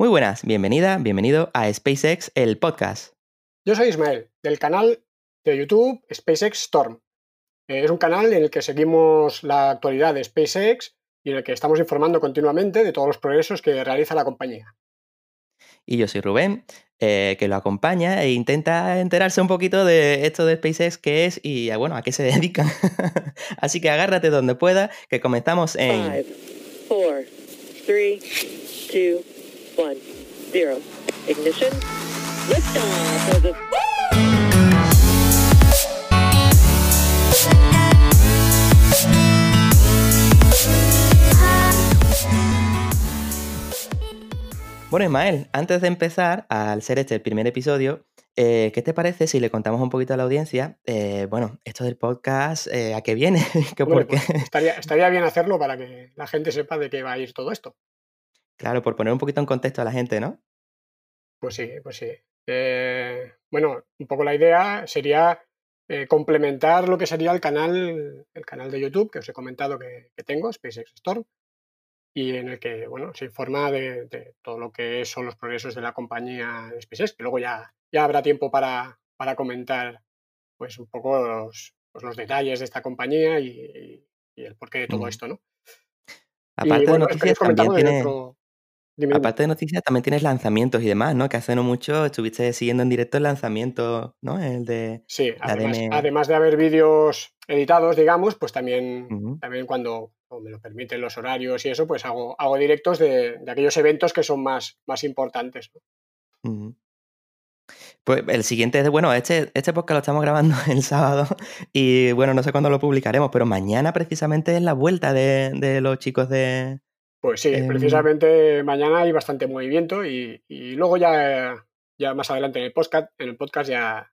Muy buenas, bienvenida, bienvenido a SpaceX, el podcast. Yo soy Ismael, del canal de YouTube SpaceX Storm. Eh, es un canal en el que seguimos la actualidad de SpaceX y en el que estamos informando continuamente de todos los progresos que realiza la compañía. Y yo soy Rubén, eh, que lo acompaña e intenta enterarse un poquito de esto de SpaceX, qué es y bueno, a qué se dedican. Así que agárrate donde pueda, que comenzamos en... 5, 4, 3, 2, 1, 0. Ignition. Bueno, Ismael, antes de empezar, al ser este el primer episodio, eh, ¿qué te parece si le contamos un poquito a la audiencia, eh, bueno, esto del podcast, eh, ¿a qué viene? Pues estaría, bien hacerlo para que la gente sepa de qué va a ir todo esto. Claro, por poner un poquito en contexto a la gente, ¿no? Pues sí, pues sí. bueno, un poco la idea sería complementar lo que sería el canal, el canal de YouTube que os he comentado que, que tengo, SpaceX Storm, y en el que bueno, se informa de, todo lo que son los progresos de la compañía SpaceX, que luego ya, ya habrá tiempo para, para comentar pues un poco los, pues, los detalles de esta compañía y, el porqué de todo esto, ¿no? Aparte de noticias, también Aparte de noticias, también tienes lanzamientos y demás, ¿no? Que hace no mucho estuviste siguiendo en directo el lanzamiento, ¿no? El de. Sí, además, de haber vídeos editados, digamos, pues también, también cuando, me lo permiten los horarios y eso, pues hago, hago directos de, aquellos eventos que son más, más importantes. Pues el siguiente, bueno, este, este podcast lo estamos grabando el sábado y bueno, no sé cuándo lo publicaremos, pero mañana precisamente es la vuelta de los chicos de, pues sí, em, precisamente mañana hay bastante movimiento y, luego ya, ya más adelante en el podcast, en el podcast ya,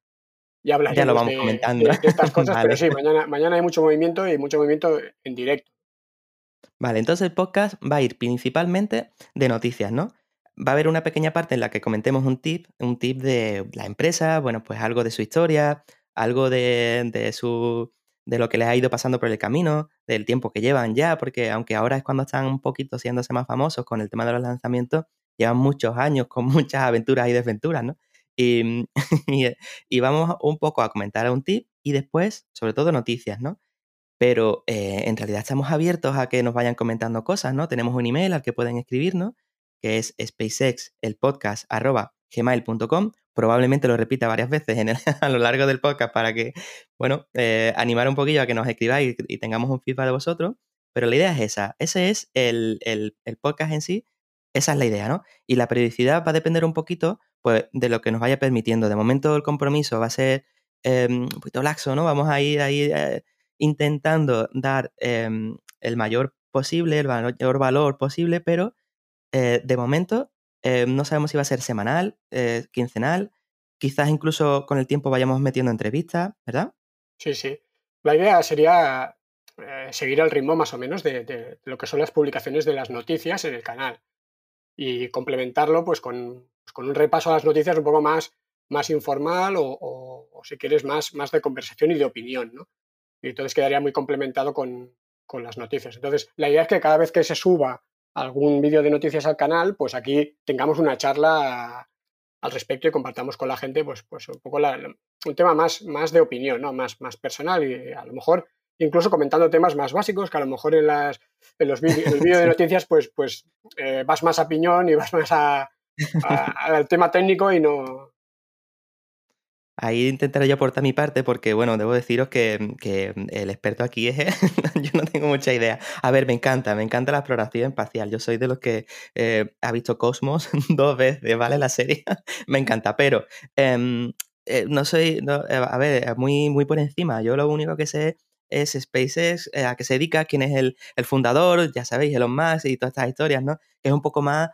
ya hablaremos de, estas cosas, pero sí, mañana, mañana hay mucho movimiento y mucho movimiento en directo. Vale, entonces el podcast va a ir principalmente de noticias, ¿no? Va a haber una pequeña parte en la que comentemos un tip, un tip de la empresa, bueno, pues algo de su historia, algo de, de su de lo que les ha ido pasando por el camino, del tiempo que llevan ya, porque aunque ahora es cuando están un poquito siéndose más famosos con el tema de los lanzamientos, llevan muchos años con muchas aventuras y desventuras, ¿no? Y, y, vamos un poco a comentar un tip y después, sobre todo, noticias, ¿no? Pero eh, en realidad estamos abiertos a que nos vayan comentando cosas, ¿no? Tenemos un email al que pueden escribirnos, que es spacexelpodcast.gmail.com probablemente lo repita varias veces a lo largo del podcast para que, bueno, eh, animar un poquillo a que nos escribáis y, tengamos un feedback de vosotros. Pero la idea es esa, ese es el, podcast en sí, esa es la idea, ¿no? Y la periodicidad va a depender un poquito pues, de lo que nos vaya permitiendo. De momento el compromiso va a ser em, un poquito laxo, ¿no? Vamos a ir ahí eh, intentando dar em, el mayor posible, el mayor valor posible, pero eh, de momento eh, no sabemos si va a ser semanal, eh, quincenal, quizás incluso con el tiempo vayamos metiendo entrevistas, ¿verdad? Sí, sí. La idea sería eh, seguir el ritmo más o menos de, lo que son las publicaciones de las noticias en el canal y complementarlo pues con, pues, con un repaso a las noticias un poco más, más informal o, si quieres más, más de conversación y de opinión, ¿no? Y entonces quedaría muy complementado con, con las noticias. Entonces, la idea es que cada vez que se suba algún vídeo de noticias al canal, pues aquí tengamos una charla al respecto y compartamos con la gente pues, pues un poco un tema más, más de opinión, ¿no? más, más personal y a lo mejor incluso comentando temas más básicos que a lo mejor en, las, en los vídeos, de noticias pues, pues eh, vas más a piñón y vas más al tema técnico y no, Ahí intentaré yo aportar mi parte porque, bueno, debo deciros que, el experto aquí es... yo no tengo mucha idea. A ver, me encanta, me encanta la exploración espacial. Yo soy de los que eh, ha visto Cosmos dos veces, ¿vale? La serie. me encanta, pero em, eh, no soy... Eh, a ver, muy, muy por encima. Yo lo único que sé es SpaceX, a qué se dedica, quién es el, el, fundador, ya sabéis, Elon Musk y todas estas historias, ¿no? Que es un poco más,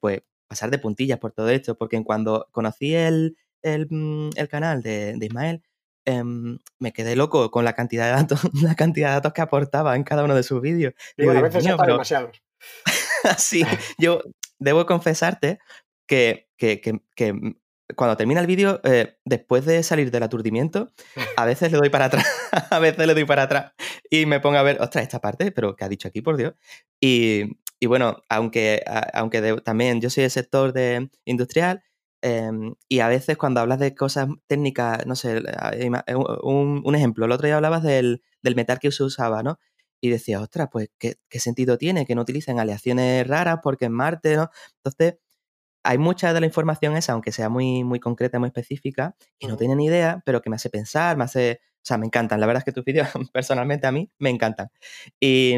pues, pasar de puntillas por todo esto, porque cuando conocí el Mm, el, canal de, Ismael, em, me quedé loco con la cantidad de datos, la cantidad de datos que aportaba en cada uno de sus vídeos. Y a veces está demasiado. sí, yo debo confesarte que, mm, cuando termina el vídeo, eh, después de salir del aturdimiento, a veces le doy para atrás, a veces le doy para atrás y me pongo a ver, ostras, esta parte, pero ¿qué ha dicho aquí, por Dios? Y, y bueno, aunque, aunque también yo soy del sector de industrial, em, y a veces cuando hablas de cosas técnicas, no sé, eh, un, ejemplo, el otro día hablabas del, del, metal que se usaba, ¿no? Y decías, ostras, pues, ¿qué, ¿qué, sentido tiene que no utilicen aleaciones raras porque en Marte, ¿no? Entonces, hay mucha de la información esa, aunque sea muy, muy concreta, muy específica, que no ni idea, pero que me hace pensar, me hace... O sea, me encantan. La verdad es que tus vídeos, personalmente, a mí me encantan. Y,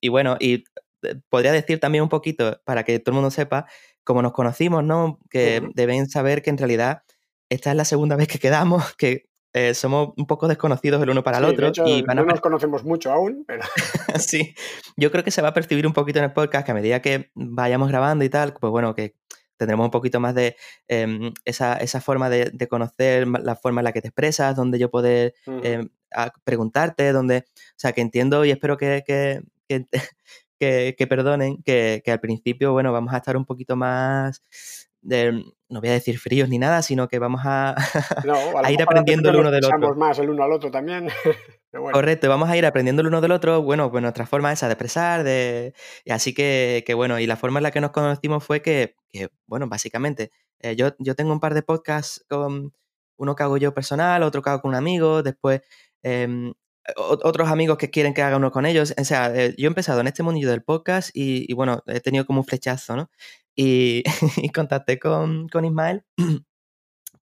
y bueno, y eh, podría decir también un poquito, para que todo el mundo sepa, cómo nos conocimos, ¿no? Que deben saber que en realidad esta es la segunda vez que quedamos, que eh, somos un poco desconocidos el uno para el otro. y no nos conocemos mucho aún, pero... sí, yo creo que se va a percibir un poquito en el podcast que a medida que vayamos grabando y tal, pues bueno, que tendremos un poquito más de em, esa, forma de, conocer la forma en la que te expresas, donde yo poder em, preguntarte, donde, o sea, que entiendo y espero que, que, que, perdonen, que, al principio, bueno, vamos a estar un poquito más, no voy a decir fríos ni nada, sino que vamos a, ir aprendiendo el uno del otro. más el uno al otro también. Correcto, vamos a ir aprendiendo el uno del otro, bueno, pues nuestra forma esa de expresar, de... así que, bueno, y la forma en la que nos conocimos fue que, bueno, básicamente, eh, yo, yo tengo un par de podcasts con uno que hago yo personal, otro que hago con un amigo, después em, otros amigos que quieren que haga uno con ellos. O sea, eh, yo he empezado en este mundillo del podcast y, bueno, he tenido como un flechazo, ¿no? Y, contacté con, con, Ismael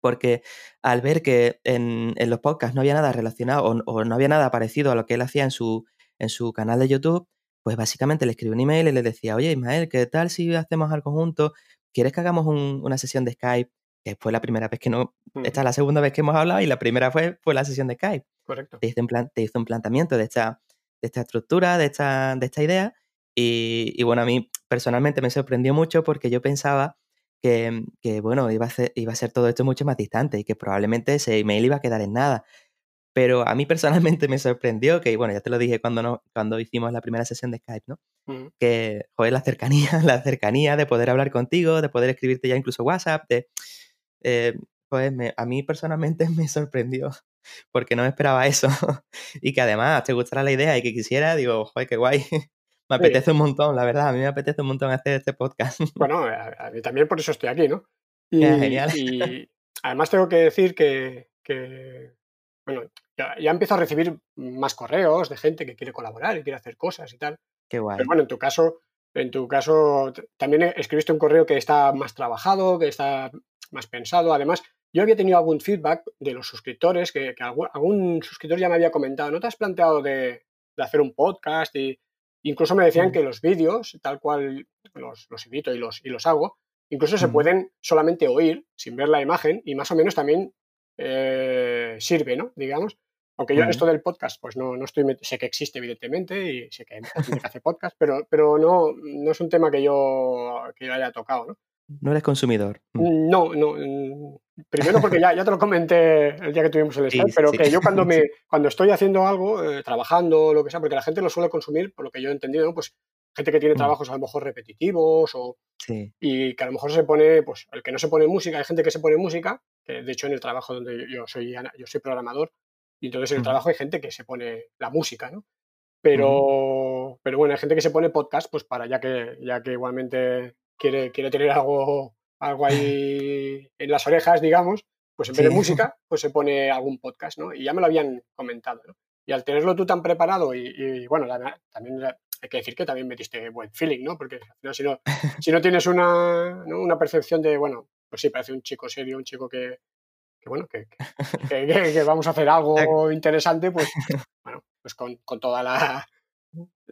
porque al ver que en, los podcasts no había nada relacionado o, no había nada parecido a lo que él hacía en su, en su canal de YouTube, pues básicamente le escribí un email y le decía, oye Ismael, ¿qué tal si hacemos algo juntos? ¿Quieres que hagamos una sesión de Skype? Que fue la primera vez que no, esta es la segunda vez que hemos hablado y la primera fue, fue la sesión de Skype. Correcto. Te hice un, te hice un planteamiento de esta, de esta estructura, de esta, de esta idea. Y, bueno, a mí personalmente me sorprendió mucho porque yo pensaba que, que bueno, iba a, ser, iba a ser todo esto mucho más distante y que probablemente ese email iba a quedar en nada. Pero a mí personalmente me sorprendió que, bueno, ya te lo dije cuando, no, cuando hicimos la primera sesión de Skype, ¿no? Que, joder, la cercanía, la cercanía de poder hablar contigo, de poder escribirte ya incluso WhatsApp, de, eh, pues a mí personalmente me sorprendió porque no me esperaba eso. y que además te gustara la idea y que quisiera, digo, joder, qué guay. me apetece un montón, la verdad, a mí me apetece un montón hacer este podcast. bueno, a, mí también por eso estoy aquí, ¿no? Y, genial. y además tengo que decir que, bueno, ya, ya, empiezo a recibir más correos de gente que quiere colaborar y quiere hacer cosas y tal. Qué guay. Pero bueno, en tu caso, en tu caso también escribiste un correo que está más trabajado, que está más pensado. Además, yo había tenido algún feedback de los suscriptores, que, algún, suscriptor ya me había comentado, ¿no te has planteado de, hacer un podcast? Y incluso me decían mm. que los vídeos, tal cual los, los edito y los, y los hago, incluso se mm. pueden solamente oír sin ver la imagen y más o menos también eh, sirve, ¿no? Digamos. Aunque yo mm. esto del podcast, pues no, no estoy, sé que existe evidentemente y sé que hay gente que hace podcast, pero, pero no, no es un tema que yo, que yo haya tocado, ¿no? No eres consumidor. Mm, no, no. Mm, primero porque ya, ya te lo comenté el día que tuvimos el Skype, pero que yo cuando me cuando estoy haciendo algo, eh, trabajando, lo que sea, porque la gente lo suele consumir, por lo que yo he entendido, ¿no? pues gente que tiene mm. trabajos a lo mejor repetitivos o y que a lo mejor se pone, pues el que no se pone música, hay gente que se pone música, que de hecho en el trabajo donde yo soy yo soy programador y entonces en el trabajo hay gente que se pone la música, ¿no? Pero, pero bueno, hay gente que se pone podcast, pues para ya que, ya que igualmente quiere, tener algo, algo ahí en las orejas, digamos, pues en vez de música, pues se pone algún podcast, ¿no? Y ya me lo habían comentado, ¿no? Y al tenerlo tú tan preparado y, bueno, también hay que decir que también metiste buen feeling, ¿no? Porque al final si no, si no tienes una, una percepción de, bueno, pues sí, parece un chico serio, un chico que, bueno, que, que, vamos a hacer algo interesante, pues bueno, pues con, con toda la,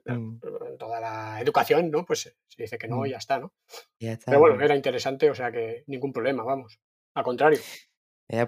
Mm. toda la educación, ¿no? Pues se dice que no y mm. ya está, ¿no? Pero bueno, era interesante, o sea que ningún problema, vamos. Al contrario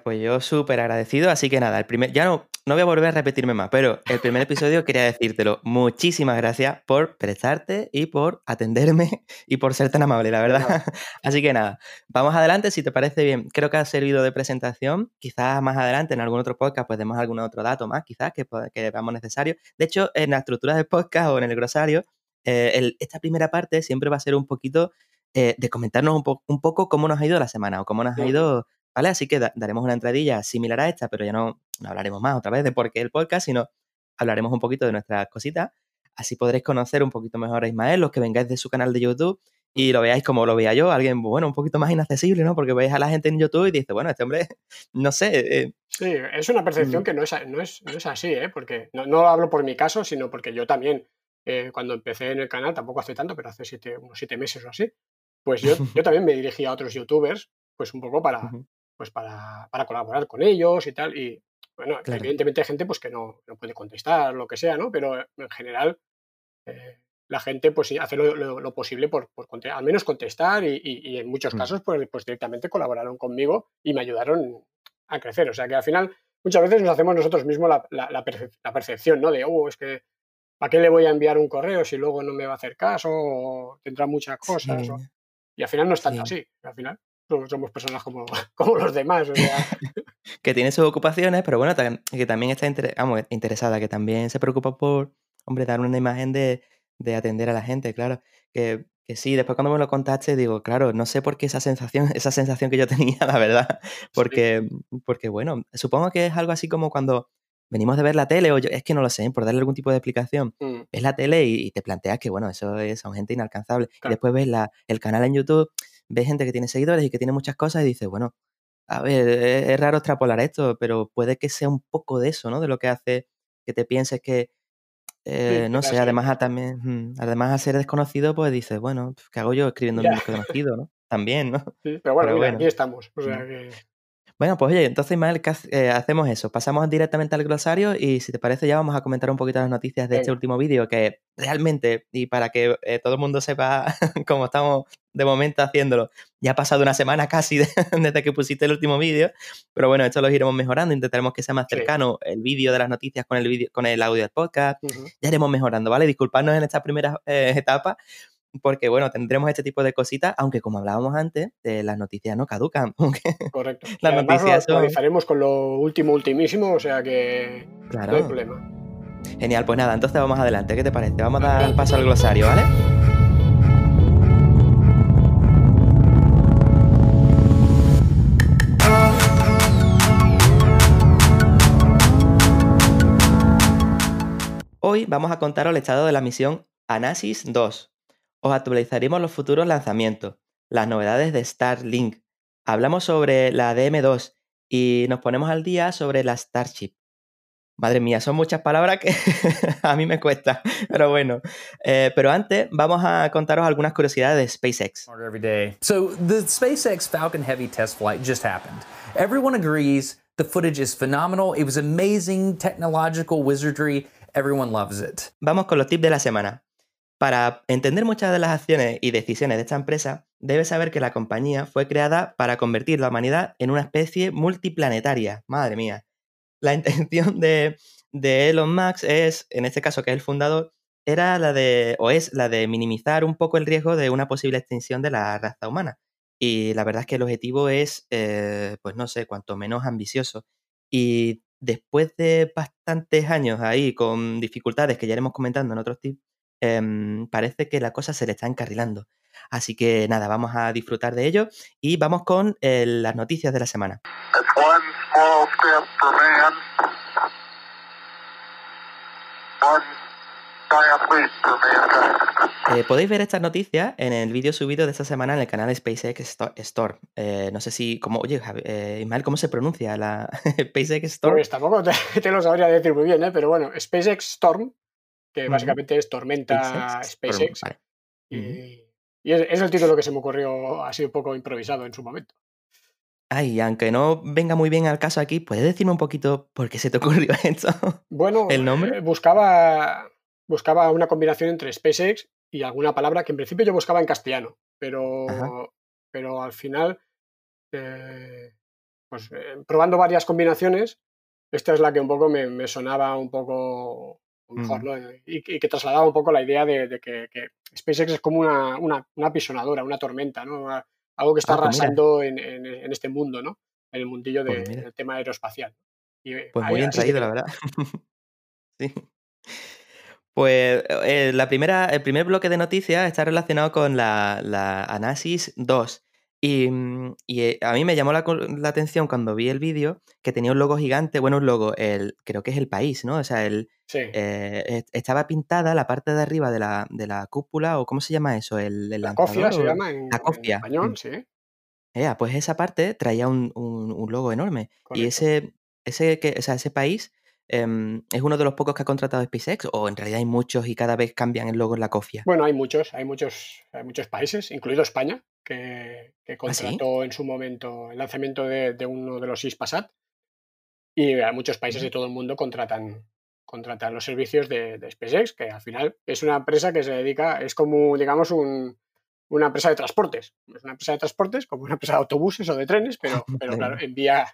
pues yo súper agradecido, así que nada, el primer, ya no, no voy a volver a repetirme más, pero el primer episodio quería decírtelo. Muchísimas gracias por prestarte y por atenderme y por ser tan amable, la verdad. Así que nada, vamos adelante, si te parece bien. Creo que ha servido de presentación. Quizás más adelante en algún otro podcast pues demos algún otro dato más, quizás que, que veamos necesario. De hecho, en la estructura del podcast o en el grosario, eh, esta primera parte siempre va a ser un poquito eh, de comentarnos un, un, poco cómo nos ha ido la semana o cómo nos ha ido ¿vale? Así que daremos una entradilla similar a esta, pero ya no, hablaremos más otra vez de por qué el podcast, sino hablaremos un poquito de nuestras cositas. Así podréis conocer un poquito mejor a Ismael, los que vengáis de su canal de YouTube y lo veáis como lo veía yo, alguien, bueno, un poquito más inaccesible, ¿no? Porque veis a la gente en YouTube y dice, bueno, este hombre, no sé. Eh, sí, es una percepción mm. que no es, no es, no es así, ¿eh? Porque no, no, hablo por mi caso, sino porque yo también, eh, cuando empecé en el canal, tampoco hace tanto, pero hace siete, unos siete meses o así, pues yo, yo también me dirigí a otros youtubers, pues un poco para, pues para, para colaborar con ellos y tal. Y bueno, evidentemente hay gente pues que no, no, puede contestar, lo que sea, ¿no? Pero en general eh, la gente pues hace lo, posible por, por, al menos contestar y, en muchos mm. casos pues, pues, directamente colaboraron conmigo y me ayudaron a crecer. O sea que al final muchas veces nos hacemos nosotros mismos la, la, percepción, ¿no? De, oh, es que ¿para qué le voy a enviar un correo si luego no me va a hacer caso o tendrá muchas cosas? y al final no es tanto así. Al final somos personas como, como los demás. que tiene sus ocupaciones, pero bueno, que también está interesada, que también se preocupa por, hombre, dar una imagen de, de atender a la gente, claro. Que, que, sí, después cuando me lo contaste, digo, claro, no sé por qué esa sensación, esa sensación que yo tenía, la verdad. Porque, porque bueno, supongo que es algo así como cuando venimos de ver la tele, o yo, es que no lo sé, por darle algún tipo de explicación. Mm. Es la tele y, te planteas que, bueno, eso es, son gente inalcanzable. Y después ves la, el canal en YouTube, ves gente que tiene seguidores y que tiene muchas cosas y dices, bueno, a ver, e, es, raro extrapolar esto, pero puede que sea un poco de eso, ¿no? De lo que hace que te pienses que, eh, no sé, además a, también, además a ser desconocido, pues dices, bueno, ¿qué hago yo escribiendo un desconocido, no? También, ¿no? Sí, pero bueno, aquí estamos. O sea que... Bueno, pues oye, entonces Ismael, eh, hacemos eso? Pasamos directamente al glosario y si te parece ya vamos a comentar un poquito las noticias de este último vídeo que realmente, y para que eh, todo el mundo sepa cómo estamos de momento haciéndolo, ya ha pasado una semana casi desde que pusiste el último vídeo, pero bueno, esto lo iremos mejorando, intentaremos que sea más cercano el vídeo de las noticias con el, vídeo, con el audio del podcast, ya iremos mejorando, ¿vale? Disculpadnos en esta primera eh, etapa, porque bueno, tendremos este tipo de cositas, aunque como hablábamos antes, las noticias no caducan. Correcto. las noticias lo, son... con lo último, ultimísimo, o sea que claro. no hay problema. Genial, pues nada, entonces vamos adelante, ¿qué te parece? Vamos a dar paso al glosario, ¿vale? Hoy vamos a contaros el estado de la misión Anasis 2, os actualizaremos los futuros lanzamientos, las novedades de Starlink, hablamos sobre la DM2 y nos ponemos al día sobre la Starship. Madre mía, son muchas palabras que a mí me cuesta, pero bueno. Eh, pero antes vamos a contaros algunas curiosidades de SpaceX. So the SpaceX Falcon Heavy test flight just happened. Everyone agrees the footage is phenomenal. It was amazing technological wizardry. Everyone loves it. Vamos con los tips de la semana. Para entender muchas de las acciones y decisiones de esta empresa, debes saber que la compañía fue creada para convertir la humanidad en una especie multiplanetaria. Madre mía. La intención de, Elon Musk es, en este caso que es el fundador, era la de, o es la de minimizar un poco el riesgo de una posible extinción de la raza humana. Y la verdad es que el objetivo es, eh, pues no sé, cuanto menos ambicioso. Y después de bastantes años ahí con dificultades que ya iremos comentando en otros tips, Em, parece que la cosa se le está encarrilando. Así que nada, vamos a disfrutar de ello y vamos con eh, las noticias de la semana. Eh, podéis ver estas noticias en el vídeo subido de esta semana en el canal SpaceX Store. Eh, no sé si, como, oye, Ismael, ¿cómo se pronuncia la SpaceX Store? Pues tampoco te, lo sabría decir muy bien, pero bueno, SpaceX Storm que básicamente es Tormenta SpaceX. Y, es, el título que se me ocurrió así un poco improvisado en su momento. Ay, aunque no venga muy bien al caso aquí, ¿puedes decirme un poquito por qué se te ocurrió esto? Bueno, ¿El nombre? Eh, buscaba, buscaba una combinación entre SpaceX y alguna palabra que en principio yo buscaba en castellano, pero, pero al final, eh, pues eh, probando varias combinaciones, esta es la que un poco me sonaba un poco y, que trasladaba un poco la idea de, que, SpaceX es como una, una, una pisonadora, una tormenta, ¿no? algo que está ah, pues arrasando en, en, este mundo, ¿no? En el mundillo pues del tema aeroespacial. pues muy bien traído, la verdad. sí. Pues eh, la primera, el primer bloque de noticias está relacionado con la, la Anasis 2. Y, mm, y, eh, a mí me llamó la, la atención cuando vi el vídeo que tenía un logo gigante, bueno, un logo, el, creo que es el país, ¿no? O sea, el, Sí, eh, est- estaba pintada la parte de arriba de la, de la cúpula, o ¿cómo se llama eso? El, el la cofia se llama en, La en cofia. español, mm. sí, pues esa parte traía un, un- un logo enorme. Y ese, ese, que, o sea, ese país em, es uno de los pocos que ha contratado SpaceX, o en realidad hay muchos y cada vez cambian el logo en la cofia. Bueno, hay muchos, hay muchos, hay muchos países, incluido España, que, que ¿Ah, sí? contrató en su momento el lanzamiento de, de uno de los ISPASAT y a muchos países de todo el mundo contratan, contratan los servicios de, de SpaceX, que al final es una empresa que se dedica, es como, digamos, un- una empresa de transportes. Es una empresa de transportes, como una empresa de autobuses o de trenes, pero, pero claro, envía,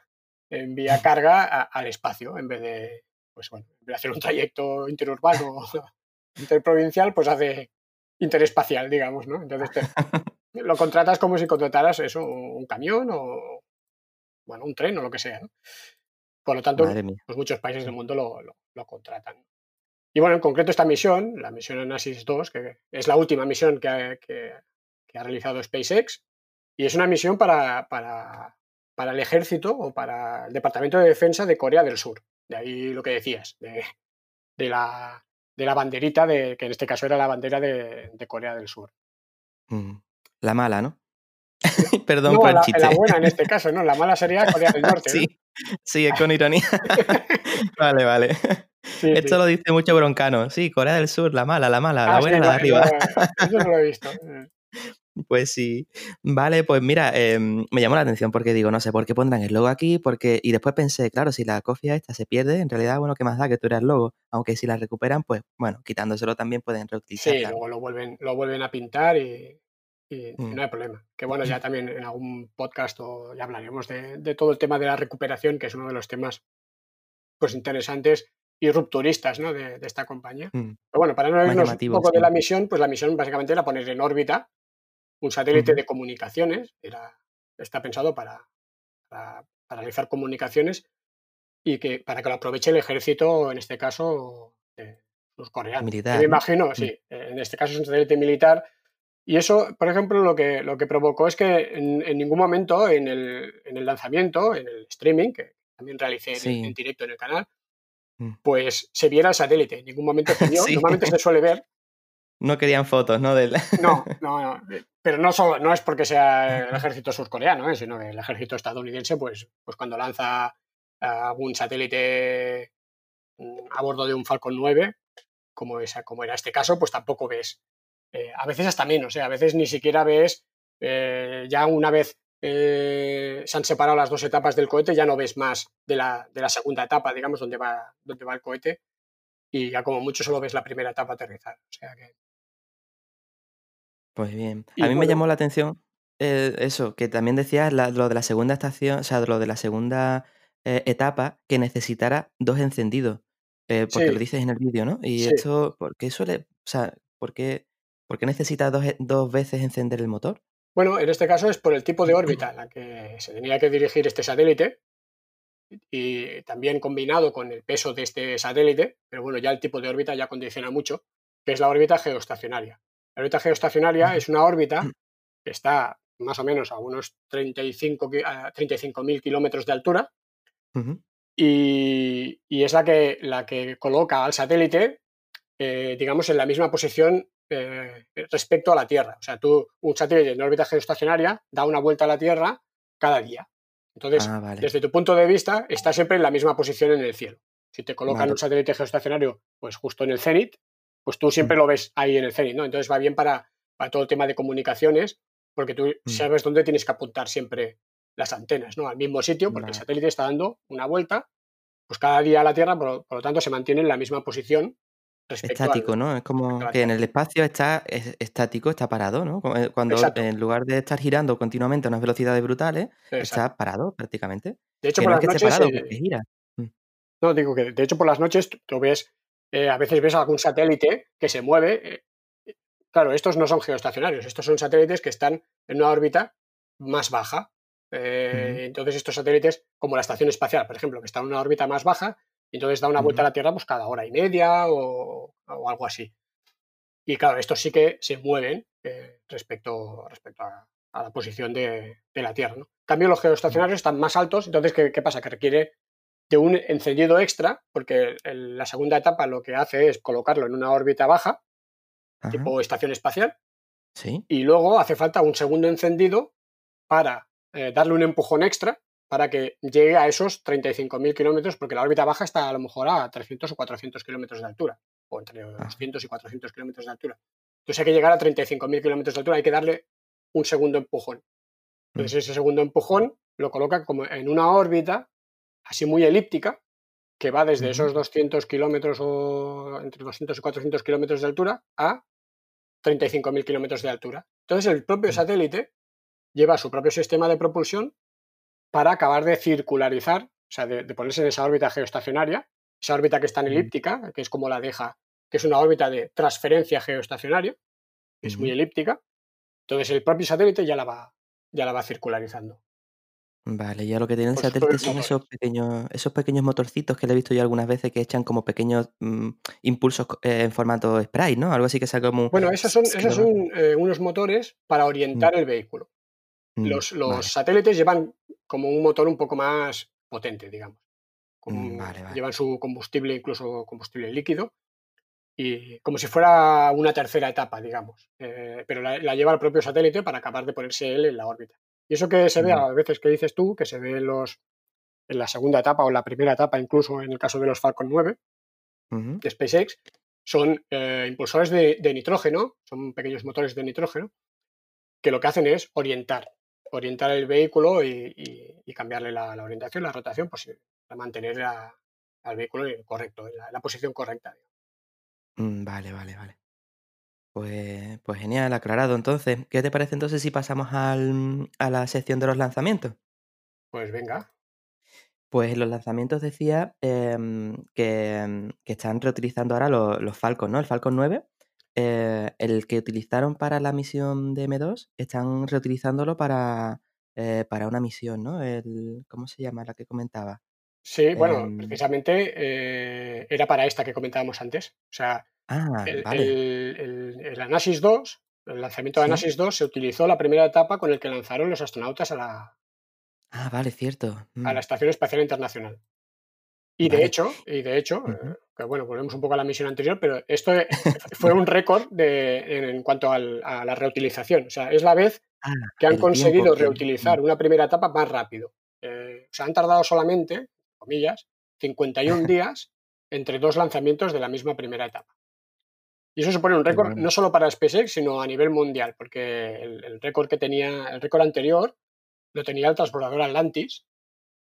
envía carga a- al espacio en vez de, pues bueno, en vez de hacer un trayecto interurbano interprovincial, pues hace interespacial, digamos, ¿no? Entonces te- lo contratas como si contrataras eso, un camión o, bueno, un tren o lo que sea, ¿no? Por lo tanto, pues muchos países del mundo lo, lo- lo contratan. Y bueno, en concreto esta misión, la misión Anasis 2, que es la última misión que ha, que- que ha realizado SpaceX, y es una misión para, para, para el ejército o para el Departamento de Defensa de Corea del Sur. De ahí lo que decías, de, de la, de la banderita, de, que en este caso era la bandera de, de Corea del Sur. Mm. La mala, ¿no? Perdón No, por el chiste. la buena en este caso, ¿no? La mala sería Corea del Norte. ¿no? Sí, sí, es con ironía. vale, vale. Sí, Esto sí. lo dice mucho broncano. Sí, Corea del Sur, la mala, la mala, la Ah, buena, sí, la de arriba. Eso no lo he visto. Pues sí. Vale, pues mira, em, me llamó la atención porque digo, no sé, ¿por qué pondrán el logo aquí? Porque... Y después pensé, claro, si la cofia esta se pierde, en realidad, bueno, ¿qué más da que tú el logo? Aunque si la recuperan, pues bueno, quitándoselo también pueden Sí, reutilizarla. luego lo vuelven, lo vuelven a pintar y, y Mm. no hay problema. Que bueno, ya también en algún podcast o ya hablaremos de, de todo el tema de la recuperación, que es uno de los temas pues interesantes y rupturistas ¿no? de, de esta compañía. Mm, Pero bueno, para no irnos un poco de la misión, pues la misión básicamente era poner en órbita un satélite de comunicaciones, era, está pensado para, para, para realizar comunicaciones y que para que lo aproveche el ejército, en este caso, eh, los coreanos. Militar, me ¿no? imagino, Mm. sí, en este caso es un satélite militar. Y eso, por ejemplo, lo que, lo que provocó es que en, en ningún momento en el, en el lanzamiento, en el streaming, que también realicé en, el- Sí. en directo en el canal, Mm. pues se viera el satélite. En ningún momento se vio. Sí. Normalmente se suele ver, No querían fotos, ¿no? Del... no, no, no. Pero no solo, no es porque sea el ejército surcoreano, ¿eh? sino que el ejército estadounidense, pues, pues cuando lanza algún satélite mm, a bordo de un Falcon 9, como, esa, como era este caso, pues tampoco ves. Eh, a veces hasta menos, ¿eh? a veces ni siquiera ves, eh, ya una vez eh, se han separado las dos etapas del cohete, ya no ves más de la, de la segunda etapa, digamos, donde va, donde va el cohete, y ya como mucho solo ves la primera etapa aterrizar. O sea que Pues bien. Y A mí me llamó la atención eso, que también decías la- lo de la segunda estación, o sea, lo de la segunda etapa, que necesitara dos encendidos. porque Sí. lo dices en el vídeo, ¿no? Y Sí. esto, ¿por qué suele, o sea, por qué, por qué necesita dos, e- dos veces encender el motor? Bueno, en este caso es por el tipo de órbita en la que se tenía que dirigir este satélite y también combinado con el peso de este satélite, pero bueno, ya el tipo de órbita ya condiciona mucho, que es la órbita geoestacionaria. La órbita geoestacionaria es una órbita que está más o menos a unos 35 ki- a 35.000 kilómetros de altura y, y es la que, la que coloca al satélite, eh, digamos, en la misma posición eh, respecto a la Tierra. O sea, tú, un satélite en órbita geoestacionaria da una vuelta a la Tierra cada día. Entonces, Ah, vale. desde tu punto de vista, está siempre en la misma posición en el cielo. Si te colocan Vale. un satélite geoestacionario, pues justo en el cenit, pues tú siempre Mm. lo ves ahí en el cenit, ¿no? Entonces va bien para, para todo el tema de comunicaciones, porque tú Mm. sabes dónde tienes que apuntar siempre las antenas, ¿no? Al mismo sitio, porque el satélite está dando una vuelta, pues cada día a la Tierra, por, lo- por lo tanto, se mantiene en la misma posición Estático, al- ¿no? Es como que en el espacio está es- estático, está parado, ¿no? Eh, Cuando Exacto. en lugar de estar girando continuamente a unas velocidades brutales, Exacto. está parado prácticamente. De hecho, Que por no es las esté noches, parado, eh, gira. No, digo que de hecho por las noches tú- ves, eh, a veces ves algún satélite que se mueve. eh, claro, estos no son geoestacionarios, estos son satélites que están en una órbita más baja. Entonces estos satélites, como la estación espacial, por ejemplo, que está en una órbita más baja, entonces da una vuelta a la Tierra pues cada hora y media o, o algo así. Y claro, estos sí que se mueven eh, respecto, respecto a, a la posición de, la Tierra. ¿no? En cambio, los geoestacionarios están más altos, entonces, ¿qué, qué pasa? Que requiere de un encendido extra, porque la segunda etapa lo que hace es colocarlo en una órbita baja, tipo estación espacial, ¿Sí? y luego hace falta un segundo encendido para eh, darle un empujón extra para que llegue a esos 35.000 kilómetros, porque la órbita baja está a lo mejor a 300 o 400 kilómetros de altura, o entre 200 ah. y 400 kilómetros de altura. Entonces hay que llegar a 35.000 kilómetros de altura, hay que darle un segundo empujón. Entonces mm. ese segundo empujón lo coloca como en una órbita así muy elíptica, que va desde esos 200 kilómetros o entre 200 y 400 kilómetros de altura a 35.000 kilómetros de altura. Entonces el propio satélite lleva su propio sistema de propulsión para acabar de circularizar, o sea, de, ponerse en esa órbita geoestacionaria, esa órbita que es tan elíptica, que es como la deja, que es una órbita de transferencia geoestacionaria, es muy elíptica. Entonces el propio satélite ya la va, ya la va circularizando. Vale, ya lo que tiene el satélite son esos pequeños, esos pequeños motorcitos que le he visto yo algunas veces que echan como pequeños mm, impulsos eh, en formato sprite, ¿no? Algo así que sea como... Bueno, esos son, esos son eh, unos motores para mm. orientar el vehículo. Mm, los, satélites llevan como un motor un poco más potente, digamos. Llevan su combustible, incluso combustible líquido, y como si fuera una tercera etapa, digamos. Eh, pero la, la, lleva el propio satélite para acabar de ponerse él en la órbita. Y eso que se ve a veces que dices tú, que se ve en, los, en la segunda etapa o en la primera etapa, incluso en el caso de los Falcon 9 de SpaceX, son eh, impulsores de, nitrógeno, son pequeños motores de nitrógeno, que lo que hacen es orientar, orientar el vehículo y, cambiarle la, orientación, la rotación, pues, para mantener al vehículo correcto, en la, posición correcta. Mm, vale, vale, vale. Pues, pues genial, aclarado. Entonces, ¿qué te parece entonces si pasamos al, a la sección de los lanzamientos? Pues venga. Pues los lanzamientos decía em, que, que, están reutilizando ahora los, los, Falcon, ¿no? El Falcon 9, eh, el que utilizaron para la misión de M2, están reutilizándolo para, eh, para una misión, ¿no? El, ¿Cómo se llama la que comentaba? Sí, bueno, em, precisamente eh, era para esta que comentábamos antes. O sea, Ah, el, Anasis 2, el lanzamiento de Anasis 2 se utilizó la primera etapa con el que lanzaron los astronautas a la, Ah, vale, cierto. a la mm. Estación Espacial Internacional. Y de hecho, y de hecho, que bueno, volvemos un poco a la misión anterior, pero esto e, fue un récord de, en, cuanto a la reutilización. O sea, es la vez ah, que han conseguido reutilizar una primera etapa más rápido. Eh, o sea, han tardado solamente, comillas, 51 días entre dos lanzamientos de la misma primera etapa. Y eso supone un récord no solo para SpaceX, sino a nivel mundial, porque el, récord que tenía, el récord anterior, lo tenía el transbordador Atlantis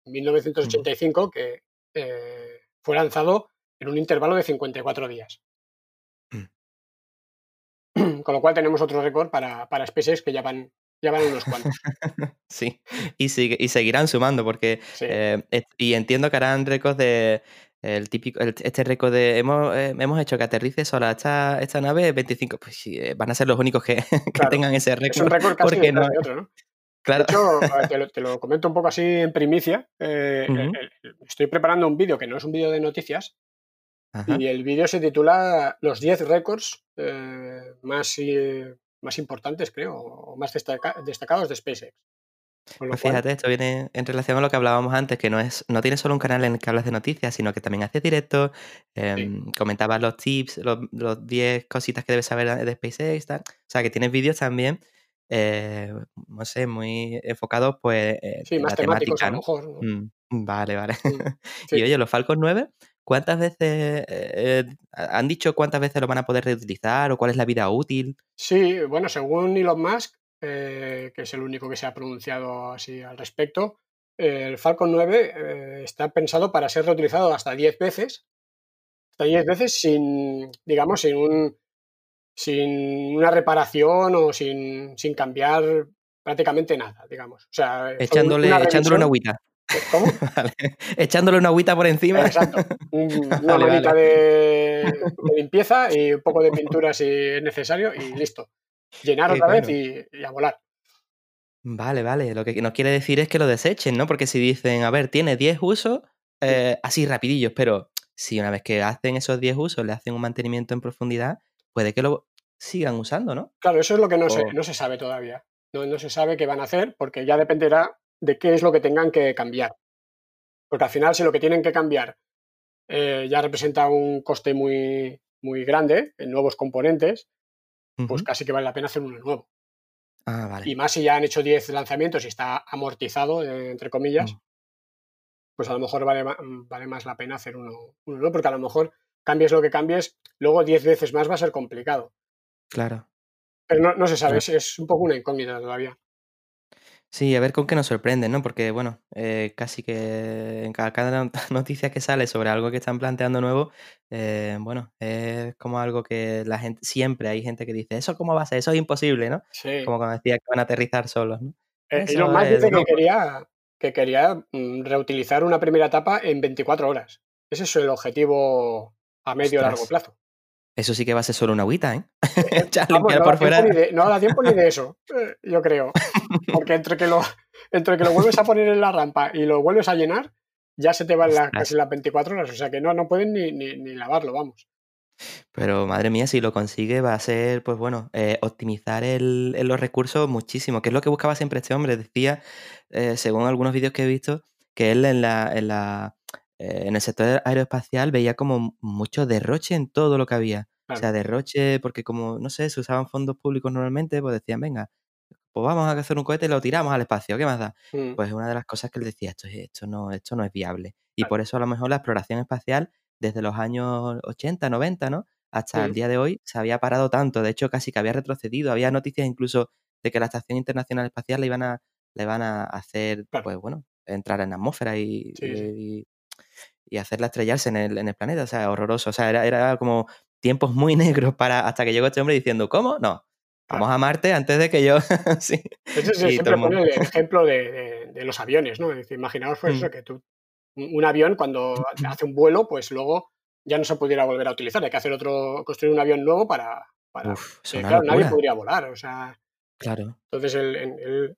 en 1985, que eh, fue lanzado en un intervalo de 54 días. Mm. Con lo cual tenemos otro récord para, para SpaceX que ya van, ya van unos cuantos. sí, y, y seguirán sumando, porque. Eh, y entiendo que harán récords de el típico, este récord de hemos, eh, hemos hecho que aterrice sola esta, esta nave 25, pues sí, van a ser los únicos que, tengan ese récord. Es un récord casi porque no, otro, ¿no? Claro. De hecho, te lo, comento un poco así en primicia. Eh, estoy preparando un vídeo que no es un vídeo de noticias. Y el vídeo se titula Los 10 récords más, más importantes, creo, o más destacados de SpaceX. Pues fíjate, esto viene en relación a lo que hablábamos antes, que no es, no tiene solo un canal en el que hablas de noticias, sino que también haces directos, eh, comentabas los tips, los 10 cositas que debes saber de SpaceX, tal. O sea, que tienes vídeos también, eh, no sé, muy enfocados, pues, en la temática, ¿no? mejor. Mm, vale, vale. y oye, los Falcon 9, ¿cuántas veces eh, han dicho cuántas veces lo van a poder reutilizar o cuál es la vida útil? Sí, bueno, según Elon Musk, eh, que es el único que se ha pronunciado así al respecto. el Falcon 9 eh, está pensado para ser reutilizado hasta 10 veces, hasta 10 veces sin, digamos, sin, un, sin una reparación o sin, sin cambiar prácticamente nada, digamos. O sea, echándole, una echándole una agüita. ¿Cómo? Echándole una agüita por encima. Exacto. una manita De, de, limpieza y un poco de pintura si es necesario y listo llenar otra vez y, a volar. Vale, vale. Lo que nos quiere decir es que lo desechen, ¿no? Porque si dicen, a ver, tiene 10 usos, eh, así rapidillos, pero si una vez que hacen esos 10 usos le hacen un mantenimiento en profundidad, puede que lo sigan usando, ¿no? Claro, eso es lo que no, se, no se sabe todavía. No, no se sabe qué van a hacer porque ya dependerá de qué es lo que tengan que cambiar. Porque al final, si lo que tienen que cambiar eh, ya representa un coste muy, muy grande en nuevos componentes, pues casi que vale la pena hacer uno nuevo. Ah, vale. Y más si ya han hecho 10 lanzamientos y está amortizado, eh, entre comillas, Mm. pues a lo mejor vale, ma- vale más la pena hacer uno, uno nuevo, porque a lo mejor cambies lo que cambies, luego 10 veces más va a ser complicado. Claro. Pero no, no se sabe, es, es un poco una incógnita todavía. Sí, a ver con qué nos sorprenden, ¿no? Porque, bueno, eh, casi que en cada, cada not- noticia que sale sobre algo que están planteando nuevo, eh, bueno, es como algo que la gente, siempre hay gente que dice, ¿eso cómo va a ser? Eso es imposible, ¿no? Sí. Como cuando decía que van a aterrizar solos, ¿no? Eh, Elon Musk es, dice no, que quería, que quería mm, reutilizar una primera etapa en 24 horas. Ese es el objetivo a medio o largo Ostras. plazo. Eso sí que va a ser solo una agüita, ¿eh? Eh, vamos, limpiar no, por da tiempo fuera. ni de, no da tiempo ni de eso, eh, yo creo. Porque entre que, lo, entre que lo vuelves a poner en la rampa y lo vuelves a llenar, ya se te van la- Ostras. casi las 24 horas. O sea que no, no pueden ni, ni, ni lavarlo, vamos. Pero madre mía, si lo consigue va a ser, pues bueno, eh, optimizar el, el- los recursos muchísimo, que es lo que buscaba siempre este hombre. Decía, eh, según algunos vídeos que he visto, que él en la, en la eh, en el sector aeroespacial veía como mucho derroche en todo lo que había. O sea, derroche, porque como, no sé, se usaban fondos públicos normalmente, pues decían, venga, pues vamos a hacer un cohete y lo tiramos al espacio, ¿qué más da? Mm, Pues una de las cosas que él decía, esto, es- esto, no, esto no es viable. Y Claro. por eso a lo mejor la exploración espacial desde los años 80, 90, ¿no? Hasta el Mm. día de hoy se había parado tanto, de hecho casi que había retrocedido. Había noticias incluso de que la Estación Internacional Espacial le iban a, le iban a hacer, Claro. pues bueno, entrar en la atmósfera y, Sí, sí. Y, hacerla estrellarse en el, en el planeta. O sea, horroroso. O sea, era, era como tiempos muy negros para hasta que llegó este hombre diciendo, ¿cómo? No, vamos a Marte antes de que yo... sí. Y todo siempre pone el ejemplo de, de- de los aviones, ¿no? Es decir, imaginaos pues Mm. eso, que tú, un avión cuando hace un vuelo, pues luego ya no se pudiera volver a utilizar. Hay que hacer otro, construir un avión nuevo para... para Uf, es claro, nadie podría volar, o sea... Claro. Entonces él, él- él-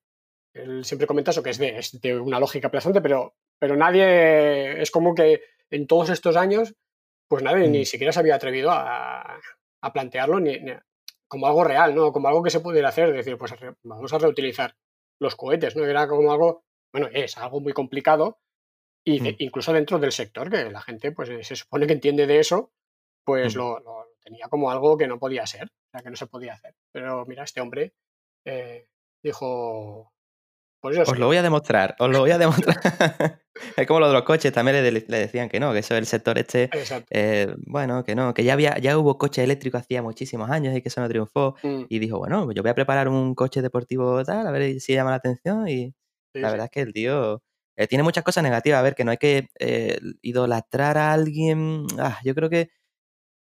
él siempre comenta eso, que es de, es de una lógica aplastante, pero, pero nadie, es como que en todos estos años, pues nadie ni Mm. siquiera se había atrevido a, a plantearlo ni, ni- como algo real, ¿no? Como algo que se pudiera hacer, decir, pues vamos a reutilizar los cohetes, ¿no? Era como algo, bueno, es algo muy complicado y de- Mm. incluso dentro del sector, que la gente, pues se supone que entiende de eso, pues Mm. lo, lo tenía como algo que no podía ser, o sea, que no se podía hacer. Pero mira, este hombre eh, dijo, pues Os lo voy a demostrar, os lo voy a demostrar. es como lo de los coches, también le, le decían que no, que eso el sector este, Exacto. eh, bueno, que no, que ya había, ya hubo coches eléctricos hacía muchísimos años y que eso no triunfó. Mm, Y dijo, bueno, pues yo voy a preparar un coche deportivo tal, a ver si llama la atención. Y sí, la sí. verdad es que el tío eh, tiene muchas cosas negativas. A ver, que no hay que eh, idolatrar a alguien. Ah, yo creo que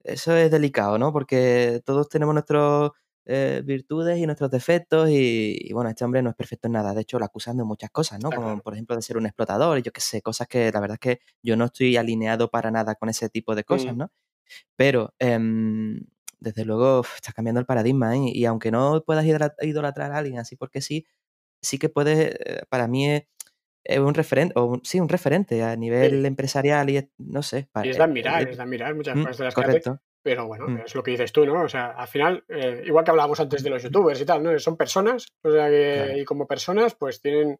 eso es delicado, ¿no? Porque todos tenemos nuestras eh, virtudes y nuestros defectos y, y, bueno, este hombre no es perfecto en nada. De hecho, lo acusan de muchas cosas, ¿no? Como por ejemplo de ser un explotador y yo qué sé, cosas que la verdad es que yo no estoy alineado para nada con ese tipo de cosas, Mm. ¿no? Pero em, desde luego está cambiando el paradigma ¿eh? y aunque no puedas idolatrar a alguien así porque sí, sí que puedes, eh, para mí es, es un referente, o un- sí, un referente a nivel empresarial y no sé. pa- Y es de admirar, eh, es de admirar muchas mm, cosas de las que hace, correcto. Pero bueno, Mm. es lo que dices tú, ¿no? O sea, al final, eh, igual que hablábamos antes de los youtubers y tal, ¿no? Son personas, o sea que, Claro. y como personas, pues tienen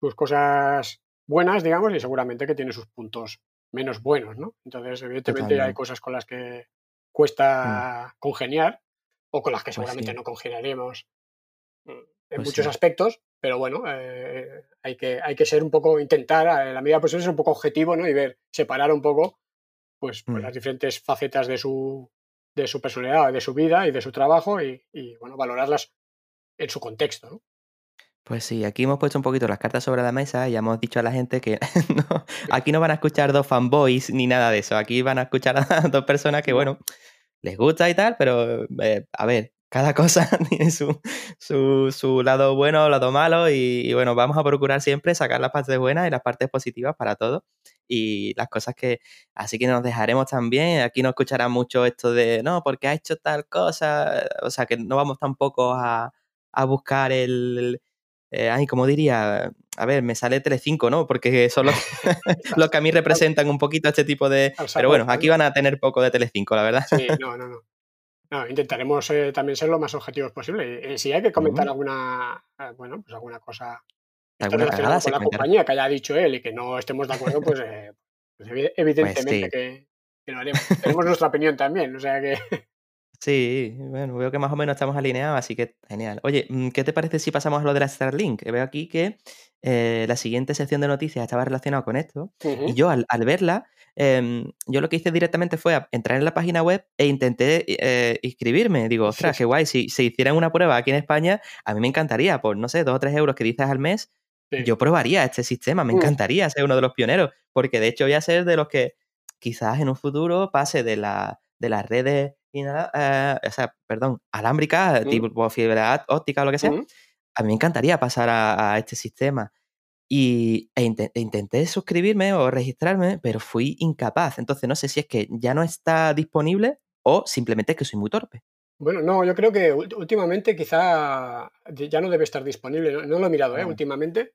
sus cosas buenas, digamos, y seguramente que tienen sus puntos menos buenos, ¿no? Entonces, evidentemente hay cosas con las que cuesta congeniar o con las que Pues seguramente sí. no congeniaremos mm, en Pues muchos sí. aspectos, pero bueno, eh, hay, que, hay que ser un poco, intentar, a la medida posible, ser un poco objetivo, ¿no? Y ver, separar un poco, pues, pues Mm. las diferentes facetas de su, de su personalidad, de su vida y de su trabajo y, y, bueno, valorarlas en su contexto, ¿no? Pues sí, aquí hemos puesto un poquito las cartas sobre la mesa y ya hemos dicho a la gente que no, aquí no van a escuchar dos fanboys ni nada de eso. Aquí van a escuchar a dos personas que, No. bueno, les gusta y tal, pero eh, a ver, cada cosa tiene su, su, su lado bueno o lado malo y, y, bueno, vamos a procurar siempre sacar las partes buenas y las partes positivas para todo y las cosas que, así que nos dejaremos también, aquí no escucharán mucho esto de, no, porque ha hecho tal cosa, o sea, que no vamos tampoco a, a buscar el, eh, ay, como diría, a ver, me sale Telecinco, ¿no? Porque son los, los que a mí representan un poquito este tipo de... Pero bueno, aquí van a tener poco de Telecinco, la verdad. Sí, no, no, no. No, intentaremos eh, también ser lo más objetivos posible. Y, si hay que comentar alguna, eh, bueno, pues alguna cosa ¿Alguna cagada con la compañía que haya dicho él y que no estemos de acuerdo, pues, eh, pues pues evidentemente que, que, lo haremos. Tenemos nuestra opinión también, o sea que... Sí, bueno, veo que más o menos estamos alineados, así que genial. Oye, mm, ¿qué te parece si pasamos a lo de la Starlink? Veo aquí que la siguiente sección de noticias estaba relacionada con esto. Y yo al, al verla, Em, yo lo que hice directamente fue entrar en la página web e intenté eh, inscribirme. Digo, ostras, qué guay, si se hicieran una prueba aquí en España, a mí me encantaría, por no sé, dos o tres euros que dices al mes, yo probaría este sistema, me mm. encantaría ser uno de los pioneros, porque de hecho voy a ser de los que quizás en un futuro pase de, la, de las redes eh, o sea, perdón, alámbricas, mm. tipo fibra óptica o lo que sea. Mm. A mí me encantaría pasar a este sistema. Y e, e intenté suscribirme o registrarme, pero fui incapaz. Entonces no sé si es que ya no está disponible o simplemente es que soy muy torpe. Bueno, no, yo creo que últimamente quizá ya no debe estar disponible. No, lo he mirado ¿eh? últimamente, mm.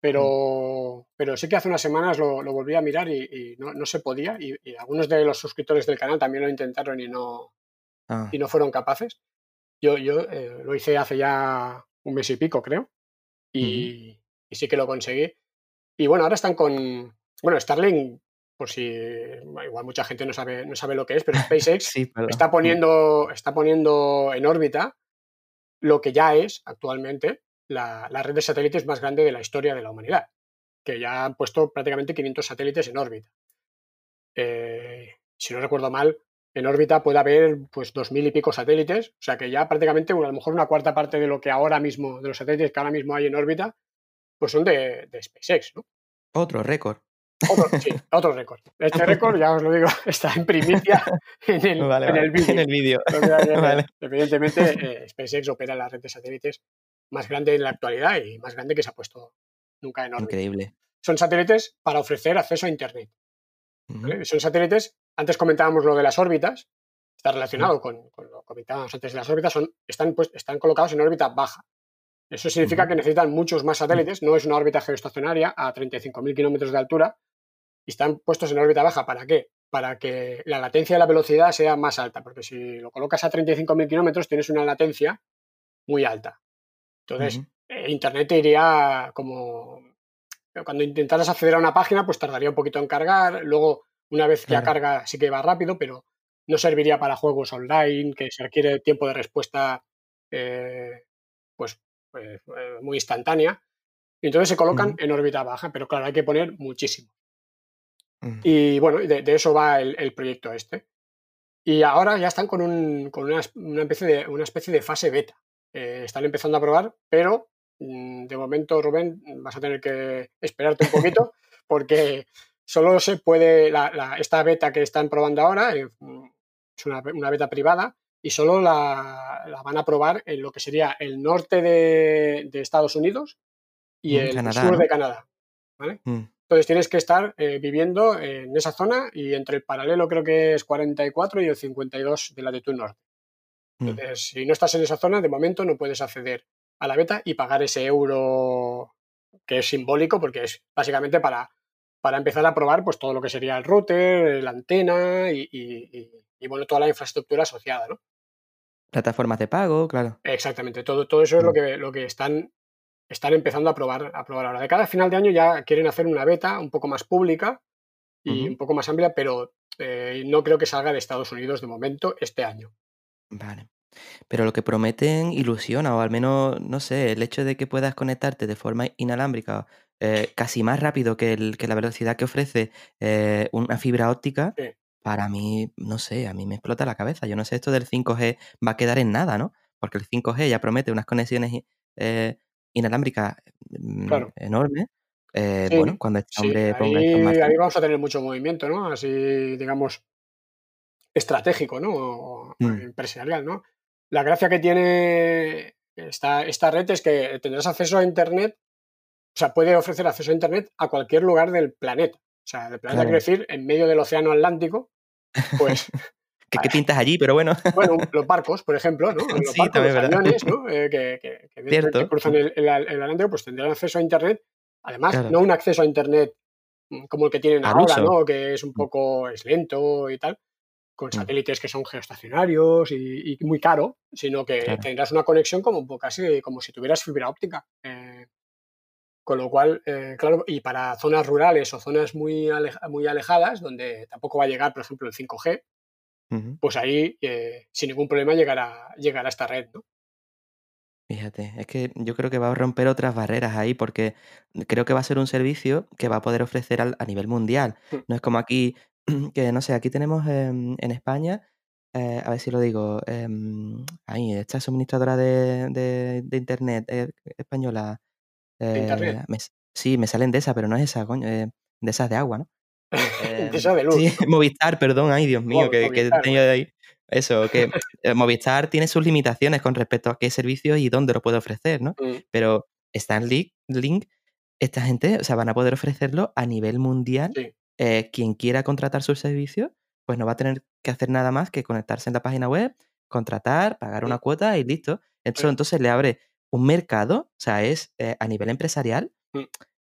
pero, pero sí que hace unas semanas lo, volví a mirar y, no, se podía. Y, algunos de los suscriptores del canal también lo intentaron y no, ah. y no fueron capaces. Yo, yo eh, lo hice hace ya un mes y pico, creo. Y, y sí que lo conseguí. Y bueno, ahora están con, bueno, Starlink, por si igual mucha gente no sabe, no sabe lo que es, pero SpaceX está, poniendo, está poniendo en órbita lo que ya es actualmente la, red de satélites más grande de la historia de la humanidad, que ya han puesto prácticamente 500 satélites en órbita. Eh, si no recuerdo mal, en órbita puede haber pues dos mil y pico satélites, o sea que ya prácticamente a lo mejor una cuarta parte de lo que ahora mismo, de los satélites que ahora mismo hay en órbita, pues son de, SpaceX, ¿no? Otro récord. Otro, sí, otro récord. Este récord, ya os lo digo, está en primicia en el, vídeo. Evidentemente, eh, SpaceX opera la red de satélites más grande en la actualidad y más grande que se ha puesto nunca en órbita. Increíble. Son satélites para ofrecer acceso a Internet. Son satélites, antes comentábamos lo de las órbitas, está relacionado con, lo que comentábamos antes de las órbitas, son, están, pues, están colocados en órbita baja. Eso significa que necesitan muchos más satélites, no es una órbita geoestacionaria a 35.000 kilómetros de altura y están puestos en órbita baja. ¿Para qué? Para que la latencia de la velocidad sea más alta, porque si lo colocas a 35.000 kilómetros tienes una latencia muy alta. Entonces, eh, Internet te iría como... Cuando intentaras acceder a una página, pues tardaría un poquito en cargar, luego una vez que ya carga sí que va rápido, pero no serviría para juegos online, que se requiere tiempo de respuesta eh, pues, eh, muy instantánea. Y entonces se colocan en órbita baja, pero claro, hay que poner muchísimo. Y bueno, de, eso va el, proyecto este. Y ahora ya están con, un, con una, especie de, una especie de fase beta. Eh, están empezando a probar, pero mm, de momento, Rubén, vas a tener que esperarte un poquito porque solo se puede, esta beta que están probando ahora eh, es una, una, beta privada y solo la, van a probar en lo que sería el norte de, Estados Unidos y mm, el sur de Canadá. ¿vale? Mm. Entonces tienes que estar eh, viviendo en esa zona y entre el paralelo creo que es 44 y el 52 de latitud norte. Mm. Entonces, si no estás en esa zona, de momento no puedes acceder a la beta y pagar ese euro que es simbólico porque es básicamente para, para empezar a probar pues, todo lo que sería el router, la antena y, y bueno, toda la infraestructura asociada, ¿no? Plataformas de pago, claro. Exactamente, todo, todo eso es lo mm. que, lo que están, están empezando a probar, a probar ahora. De cada final de año ya quieren hacer una beta un poco más pública y un poco más amplia, pero eh, no creo que salga de Estados Unidos de momento este año. Vale. Pero lo que prometen ilusiona, o al menos, no sé, el hecho de que puedas conectarte de forma inalámbrica eh, casi más rápido que, el, que, la velocidad que ofrece eh, una fibra óptica, para mí, no sé, a mí me explota la cabeza. Yo no sé, esto del 5G va a quedar en nada, ¿no? Porque el 5G ya promete unas conexiones eh, inalámbricas mm, enormes. Bueno, cuando este hombre ponga ahí, ahí vamos a tener mucho movimiento, ¿no? Así, digamos, estratégico, ¿no? Mm. empresarial, ¿no? La gracia que tiene esta, esta red es que tendrás acceso a Internet, o sea, puede ofrecer acceso a Internet a cualquier lugar del planeta. O sea, el planeta quiere decir en medio del océano Atlántico, pues... ¿Qué, pintas allí? Pero bueno. Bueno, los barcos, por ejemplo, ¿no? Los barcos, los aviones, ¿no? Eh, que, que, cruzan el, Atlántico, pues tendrán acceso a Internet. Además, no un acceso a Internet mm, como el que tienen ahora, ¿no? Que es un mm. poco es lento y tal, con Mm. satélites que son geoestacionarios y, y muy caro, sino que Claro. tendrás una conexión como un poco casi como si tuvieras fibra óptica. Eh, con lo cual, eh, claro, y para zonas rurales o zonas muy, aleja- muy alejadas, donde tampoco va a llegar, por ejemplo, el 5G, Ujú. pues ahí eh, sin ningún problema llegará, llegará esta red, ¿no? Fíjate, es que yo creo que va a romper otras barreras ahí porque creo que va a ser un servicio que va a poder ofrecer al- a nivel mundial. Mm. No es como aquí, que no sé, aquí tenemos em, en España, eh, a ver si lo digo, em, ahí, esta suministradora de, de- de internet española. Eh, me sí, me salen de esa, pero no es esa, coño, eh, de esas de agua, ¿no? De Em, esa de luz. sí, Movistar, perdón, ay Dios mío, Mo- que, tenía de ahí. Eso, que eh, Movistar tiene sus limitaciones con respecto a qué servicio y dónde lo puede ofrecer, ¿no? Mm, Pero Starlink, Link, esta gente, o sea, van a poder ofrecerlo a nivel mundial. Sí, Eh, quien quiera contratar sus servicios, pues no va a tener que hacer nada más que conectarse en la página web, contratar, pagar una Mm. cuota y listo. Sí. entonces le abre un mercado, o sea, es eh, a nivel empresarial, Mm.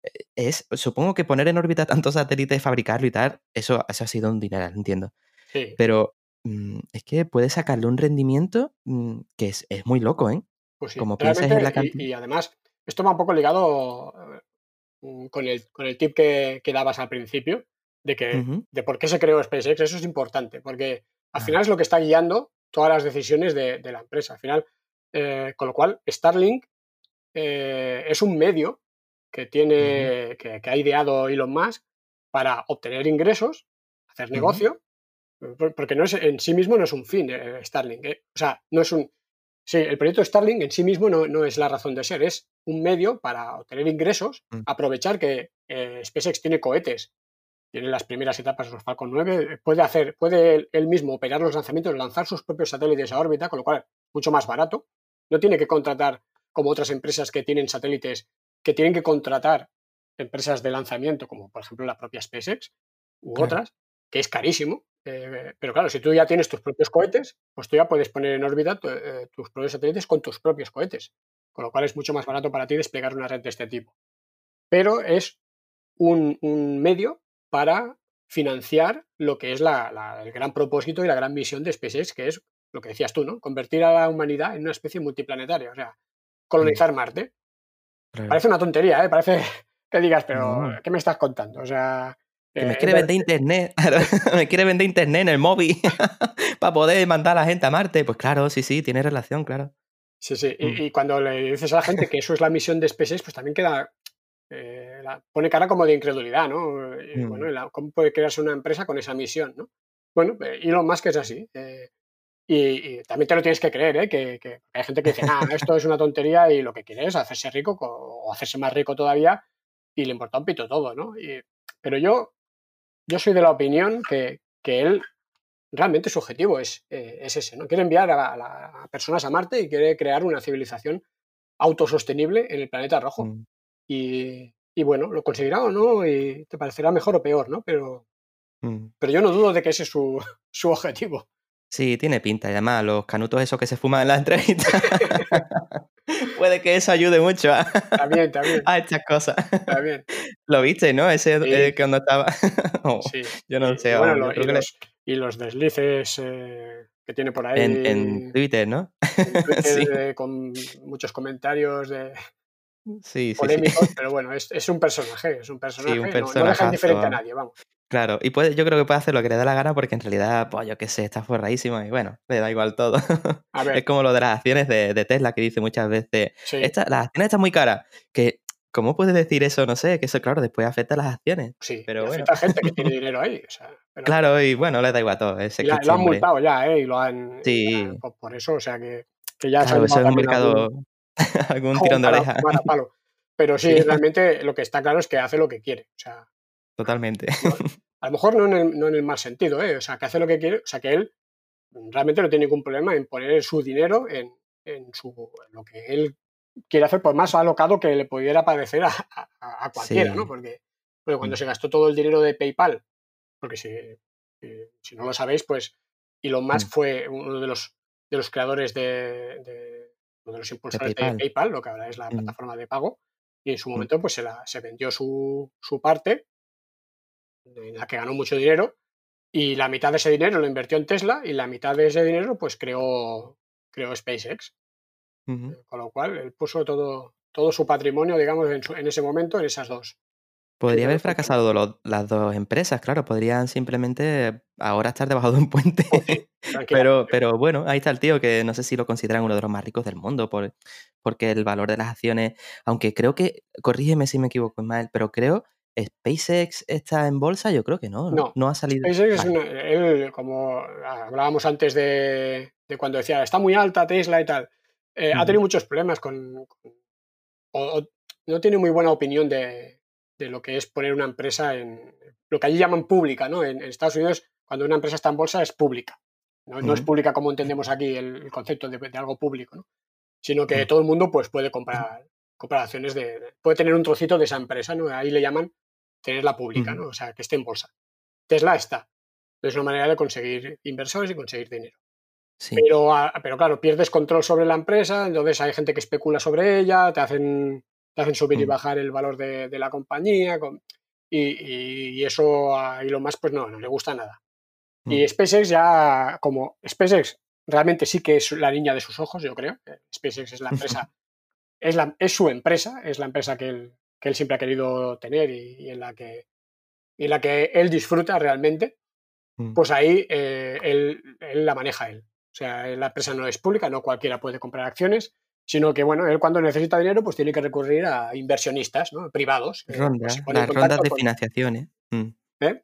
eh, es, supongo que poner en órbita tantos satélites, fabricarlo y tal, eso, eso ha sido un dineral, entiendo. sí. Pero mm, es que puede sacarle un rendimiento mm, que es, es muy loco, ¿eh? Pues sí, Como pienses en la cantidad. y, y además, esto va un poco ligado eh, con el, con el tip que, que dabas al principio, de que de por qué se creó SpaceX, eso es importante, porque al Ah. final es lo que está guiando todas las decisiones de, de la empresa. Al final, eh, con lo cual, Starlink eh, es un medio que tiene, que, que ha ideado Elon Musk para obtener ingresos, hacer negocio, por- porque no es, en sí mismo no es un fin eh, Starlink. eh. O sea, no es un. Sí, el proyecto Starlink en sí mismo no, no es la razón de ser, es un medio para obtener ingresos, Mm. aprovechar que eh, SpaceX tiene cohetes, tiene las primeras etapas de los Falcon 9, puede hacer, puede él, él mismo operar los lanzamientos, lanzar sus propios satélites a órbita, con lo cual es mucho más barato. No tiene que contratar como otras empresas que tienen satélites, que tienen que contratar empresas de lanzamiento, como por ejemplo la propia SpaceX u Claro. otras, que es carísimo. eh, pero claro, si tú ya tienes tus propios cohetes, pues tú ya puedes poner en órbita tu- eh, tus propios satélites con tus propios cohetes, con lo cual es mucho más barato para ti desplegar una red de este tipo. Pero es un, un medio para financiar lo que es la- la- el gran propósito y la gran misión de SpaceX, que es lo que decías tú, ¿no? Convertir a la humanidad en una especie multiplanetaria, o sea, colonizar Marte. Claro. Parece una tontería, ¿eh? Parece que digas, pero No. ¿qué me estás contando? O sea... Que me eh, quiere vender internet, me quiere vender internet en el móvil para poder mandar a la gente a Marte. Pues claro, sí, sí, tiene relación, claro. Sí, sí. Mm. Y, y cuando le dices a la gente que eso es la misión de SpaceX, pues también queda. eh, la- pone cara como de incredulidad, ¿no? Y, Mm. bueno, y la- ¿cómo puede crearse una empresa con esa misión, ¿no? Bueno, eh, Elon Musk es así. eh, y, y también te lo tienes que creer, ¿eh? Que, que hay gente que dice, ah, esto es una tontería y lo que quiere es hacerse rico co- o hacerse más rico todavía y le importa un pito todo, ¿no? Y- pero yo, yo soy de la opinión que, que él realmente su objetivo es, eh, es ese, ¿no? Quiere enviar a, la- a personas a Marte y quiere crear una civilización autosostenible en el planeta rojo. Mm. Y, y bueno, lo conseguirá o no, y te parecerá mejor o peor, ¿no? Pero, Mm. pero yo no dudo de que ese es su, su objetivo. Sí, tiene pinta. Y además, los canutos esos que se fuman en la entrevista. Puede que eso ayude mucho a, También, también, a estas cosas. también. Lo viste, ¿no? Ese Sí. eh, que cuando estaba. Oh, Sí. Yo no Y- sé, y, bueno, vamos, yo lo- creo y, que le- los, y los deslices eh, que tiene por ahí en, en Twitter, ¿no? en Twitter, sí, eh, con muchos comentarios de sí, polémicos, pero bueno, es, es un personaje, es un personaje, no- no, deja indiferente a nadie, vamos. Claro, y puede, yo creo que puede hacer lo que le da la gana porque en realidad, pues yo qué sé, está forradísimo y bueno, le da igual todo. A Es como lo de las acciones de, de Tesla que dice muchas veces, sí, "Esta- las acciones están muy caras. Que, ¿Cómo puedes decir eso? No sé, que eso, claro, después afecta a las acciones. sí, pero bueno. afecta a gente que tiene dinero ahí. O sea, pero Claro, y bueno, le da igual todo. Ese y la- que lo han multado ya, ¿eh? Y lo han. Sí. ya, por, por eso, o sea que, que ya se Claro, han eso es un mercado, algún- tirón de oreja. Pero sí, Sí. realmente lo que está claro es que hace lo que quiere. O sea, Totalmente. a lo mejor no en el, no en el mal sentido, ¿eh? O sea, que hace lo que quiere, o sea, que él realmente no tiene ningún problema en poner su dinero en, en su, en lo que él quiere hacer, por más alocado que le pudiera parecer a, a- a cualquiera, Sí. ¿no? Porque, cuando Mm. se gastó todo el dinero de PayPal, porque si, eh, si no lo sabéis, pues Elon Musk Mm. fue uno de los, de los creadores de, de- uno de los impulsores de PayPal. PayPal, lo que ahora es la Mm. plataforma de pago, y en su momento pues se, la, se vendió su, su parte, en la que ganó mucho dinero, Y la mitad de ese dinero lo invirtió en Tesla y la mitad de ese dinero pues creó, creó SpaceX. Con lo cual, él puso todo, todo su patrimonio, digamos, en, ese momento en esas dos. Podría haber fracasado las dos empresas, claro, podrían simplemente ahora estar debajo de un puente. pero, pero bueno, ahí está el tío que no sé si lo consideran uno de los más ricos del mundo, por, porque el valor de las acciones, aunque creo que, corrígeme si me equivoco mal, pero creo SpaceX está en bolsa, yo creo que no, no, no ha salido. SpaceX es él, como hablábamos antes de, cuando decía, está muy alta Tesla y tal, eh, ha tenido muchos problemas con, o, no tiene muy buena opinión de, lo que es poner una empresa en lo que allí llaman pública, ¿no? En, Estados Unidos, cuando una empresa está en bolsa es pública. No, es pública como entendemos aquí el, concepto de, algo público, ¿no? Sino que todo el mundo pues, puede comprar, comprar acciones de, puede tener un trocito de esa empresa, ¿no? Ahí le llaman tenerla pública, ¿no? O sea, que esté en bolsa. Tesla está. Es una manera de conseguir inversores y conseguir dinero. Pero, pero claro, pierdes control sobre la empresa, entonces hay gente que especula sobre ella, te hacen, te hacen subir y mm. bajar el valor de, la compañía, y, eso a Elon Musk pues no, no le gusta nada. Y mm. SpaceX ya, como SpaceX realmente sí que es la niña de sus ojos, yo creo. SpaceX es la empresa, es, la, es su empresa, es la empresa que él, que él siempre ha querido tener y, en, la que, en la que él disfruta realmente. Mm. Pues ahí eh, él, él, la maneja él. O sea, la empresa no es pública, no cualquiera puede comprar acciones, sino que, bueno, él cuando necesita dinero, pues tiene que recurrir a inversionistas ¿no? privados. Eh, pues las rondas de financiaciones. Mm. ¿Eh?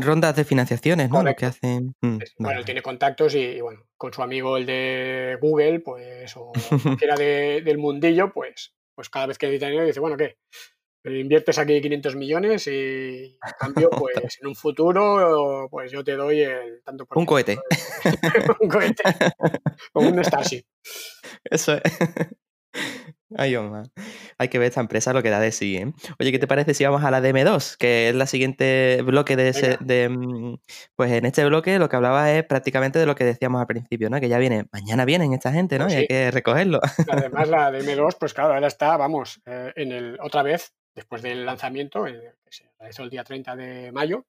Rondas de financiaciones, ¿no? Lo que hacen. Mm, bueno, él tiene contactos y, bueno, con su amigo el de Google, pues, o cualquiera del mundillo, pues, pues cada vez que necesita dinero dice, bueno, ¿qué? inviertes aquí 500 millones y a cambio, pues en un futuro, pues yo te doy el tanto por Un cohete. un cohete. o un Starship. Eso es. Ay, Omar. Hay que ver esta empresa lo que da de sí, ¿eh? Oye, ¿qué te parece si vamos a la DM2? Que es la siguiente bloque de ese. De, mm, pues en este bloque lo que hablaba es prácticamente de lo que decíamos al principio, ¿no? Que ya viene, mañana vienen esta gente, ¿no? Pues y hay que recogerlo. Además, la DM2, pues claro, ahora está, vamos, eh, en el, otra vez después del lanzamiento, que se realizó el día 30 de mayo,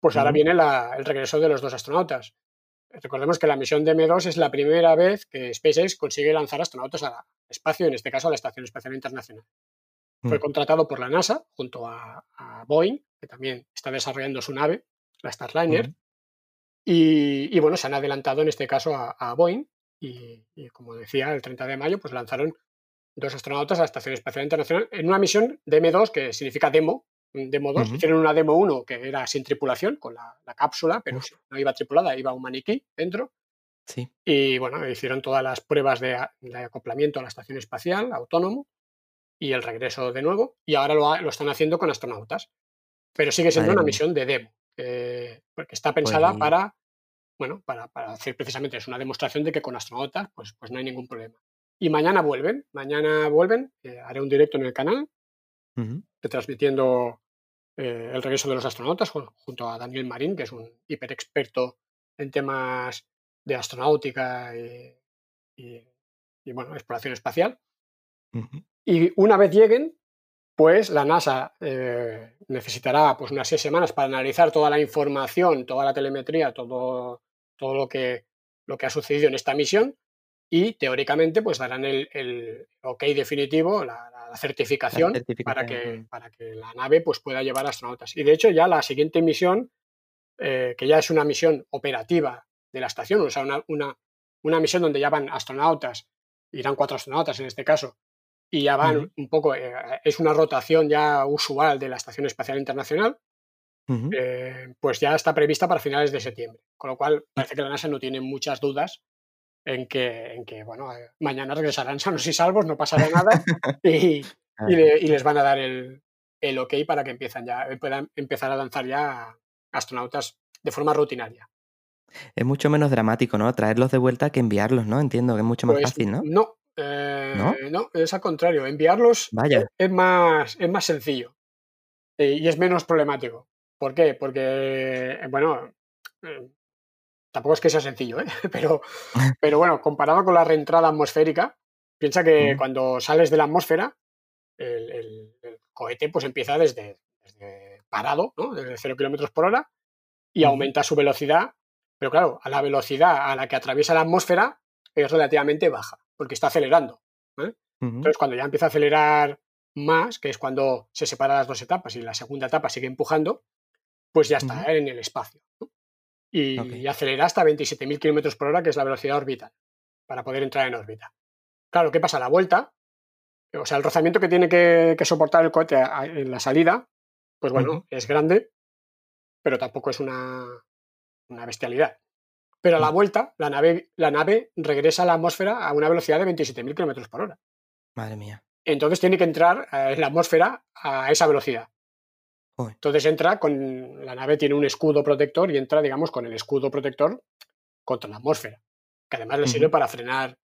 pues ahora viene el regreso de los dos astronautas. Recordemos que la misión de M2 es la primera vez que SpaceX consigue lanzar astronautas al espacio, en este caso a la Estación Espacial Internacional. Fue mm. contratado por la NASA junto a, Boeing, que también está desarrollando su nave, la Starliner. y, bueno, se han adelantado en este caso a, Boeing y, y, como decía, el 30 de mayo pues lanzaron dos astronautas a la Estación Espacial Internacional en una misión de M2, que significa demo, demo 2. Hicieron una demo 1 que era sin tripulación, con la, cápsula, pero no iba tripulada, iba un maniquí dentro. Sí. Y bueno, hicieron todas las pruebas de, acoplamiento a la estación espacial, autónomo, y el regreso de nuevo. Y ahora lo, están haciendo con astronautas. Pero sigue siendo una misión de demo, porque está pues pensada para, bueno, para, para, hacer precisamente, es una demostración de que con astronautas pues, pues no hay ningún problema. Y mañana vuelven, mañana vuelven, eh, haré un directo en el canal, transmitiendo eh, el regreso de los astronautas junto a Daniel Marín, que es un hiper experto en temas de astronáutica y, bueno, exploración espacial. Y una vez lleguen, pues la NASA eh, necesitará pues unas seis semanas para analizar toda la información, toda la telemetría, todo, todo lo, que, lo que ha sucedido en esta misión y teóricamente pues darán el, el ok definitivo, la, certificación, para, que, para que la nave pues pueda llevar astronautas. Y de hecho ya la siguiente misión, eh, que ya es una misión operativa de la estación, o sea, una, una, una, misión donde ya van astronautas, irán cuatro astronautas en este caso, y ya van un poco, eh, es una rotación ya usual de la Estación Espacial Internacional, eh, pues ya está prevista para finales de septiembre. Con lo cual parece que la NASA no tiene muchas dudas en que, en que bueno, eh, mañana regresarán sanos y salvos, no pasará nada y, y, les van a dar el, el, ok para que empiezan ya, puedan empezar a lanzar ya astronautas de forma rutinaria. Es mucho menos dramático, ¿no? Traerlos de vuelta que enviarlos, ¿no? Entiendo que es mucho más pues fácil, ¿no? No, eh, ¿no? es al contrario. Enviarlos Vaya. Es, más, es más sencillo y es menos problemático. ¿Por qué? Porque, bueno, tampoco es que sea sencillo, ¿eh? pero, pero bueno, comparado con la reentrada atmosférica, piensa que cuando sales de la atmósfera, el, cohete pues empieza desde, parado, ¿no? desde 0 kilómetros por hora, y aumenta su velocidad, pero claro, a la velocidad a la que atraviesa la atmósfera es relativamente baja, porque está acelerando. Entonces, cuando ya empieza a acelerar más, que es cuando se separan las dos etapas y la segunda etapa sigue empujando, pues ya está en el espacio. ¿no? Y, acelera hasta 27.000 kilómetros por hora, que es la velocidad orbital, para poder entrar en órbita. Claro, ¿qué pasa? La vuelta, o sea, el rozamiento que tiene que, que soportar el cohete a- a- en la salida, pues bueno, es grande, pero tampoco es una, una bestialidad. Pero a la Mm. vuelta, la nave, la nave regresa a la atmósfera a una velocidad de 27.000 kilómetros por hora. Madre mía. Entonces tiene que entrar eh, en la atmósfera a esa velocidad. Entonces entra con. La nave tiene un escudo protector y entra, digamos, con el escudo protector contra la atmósfera. Que además le sirve para frenar.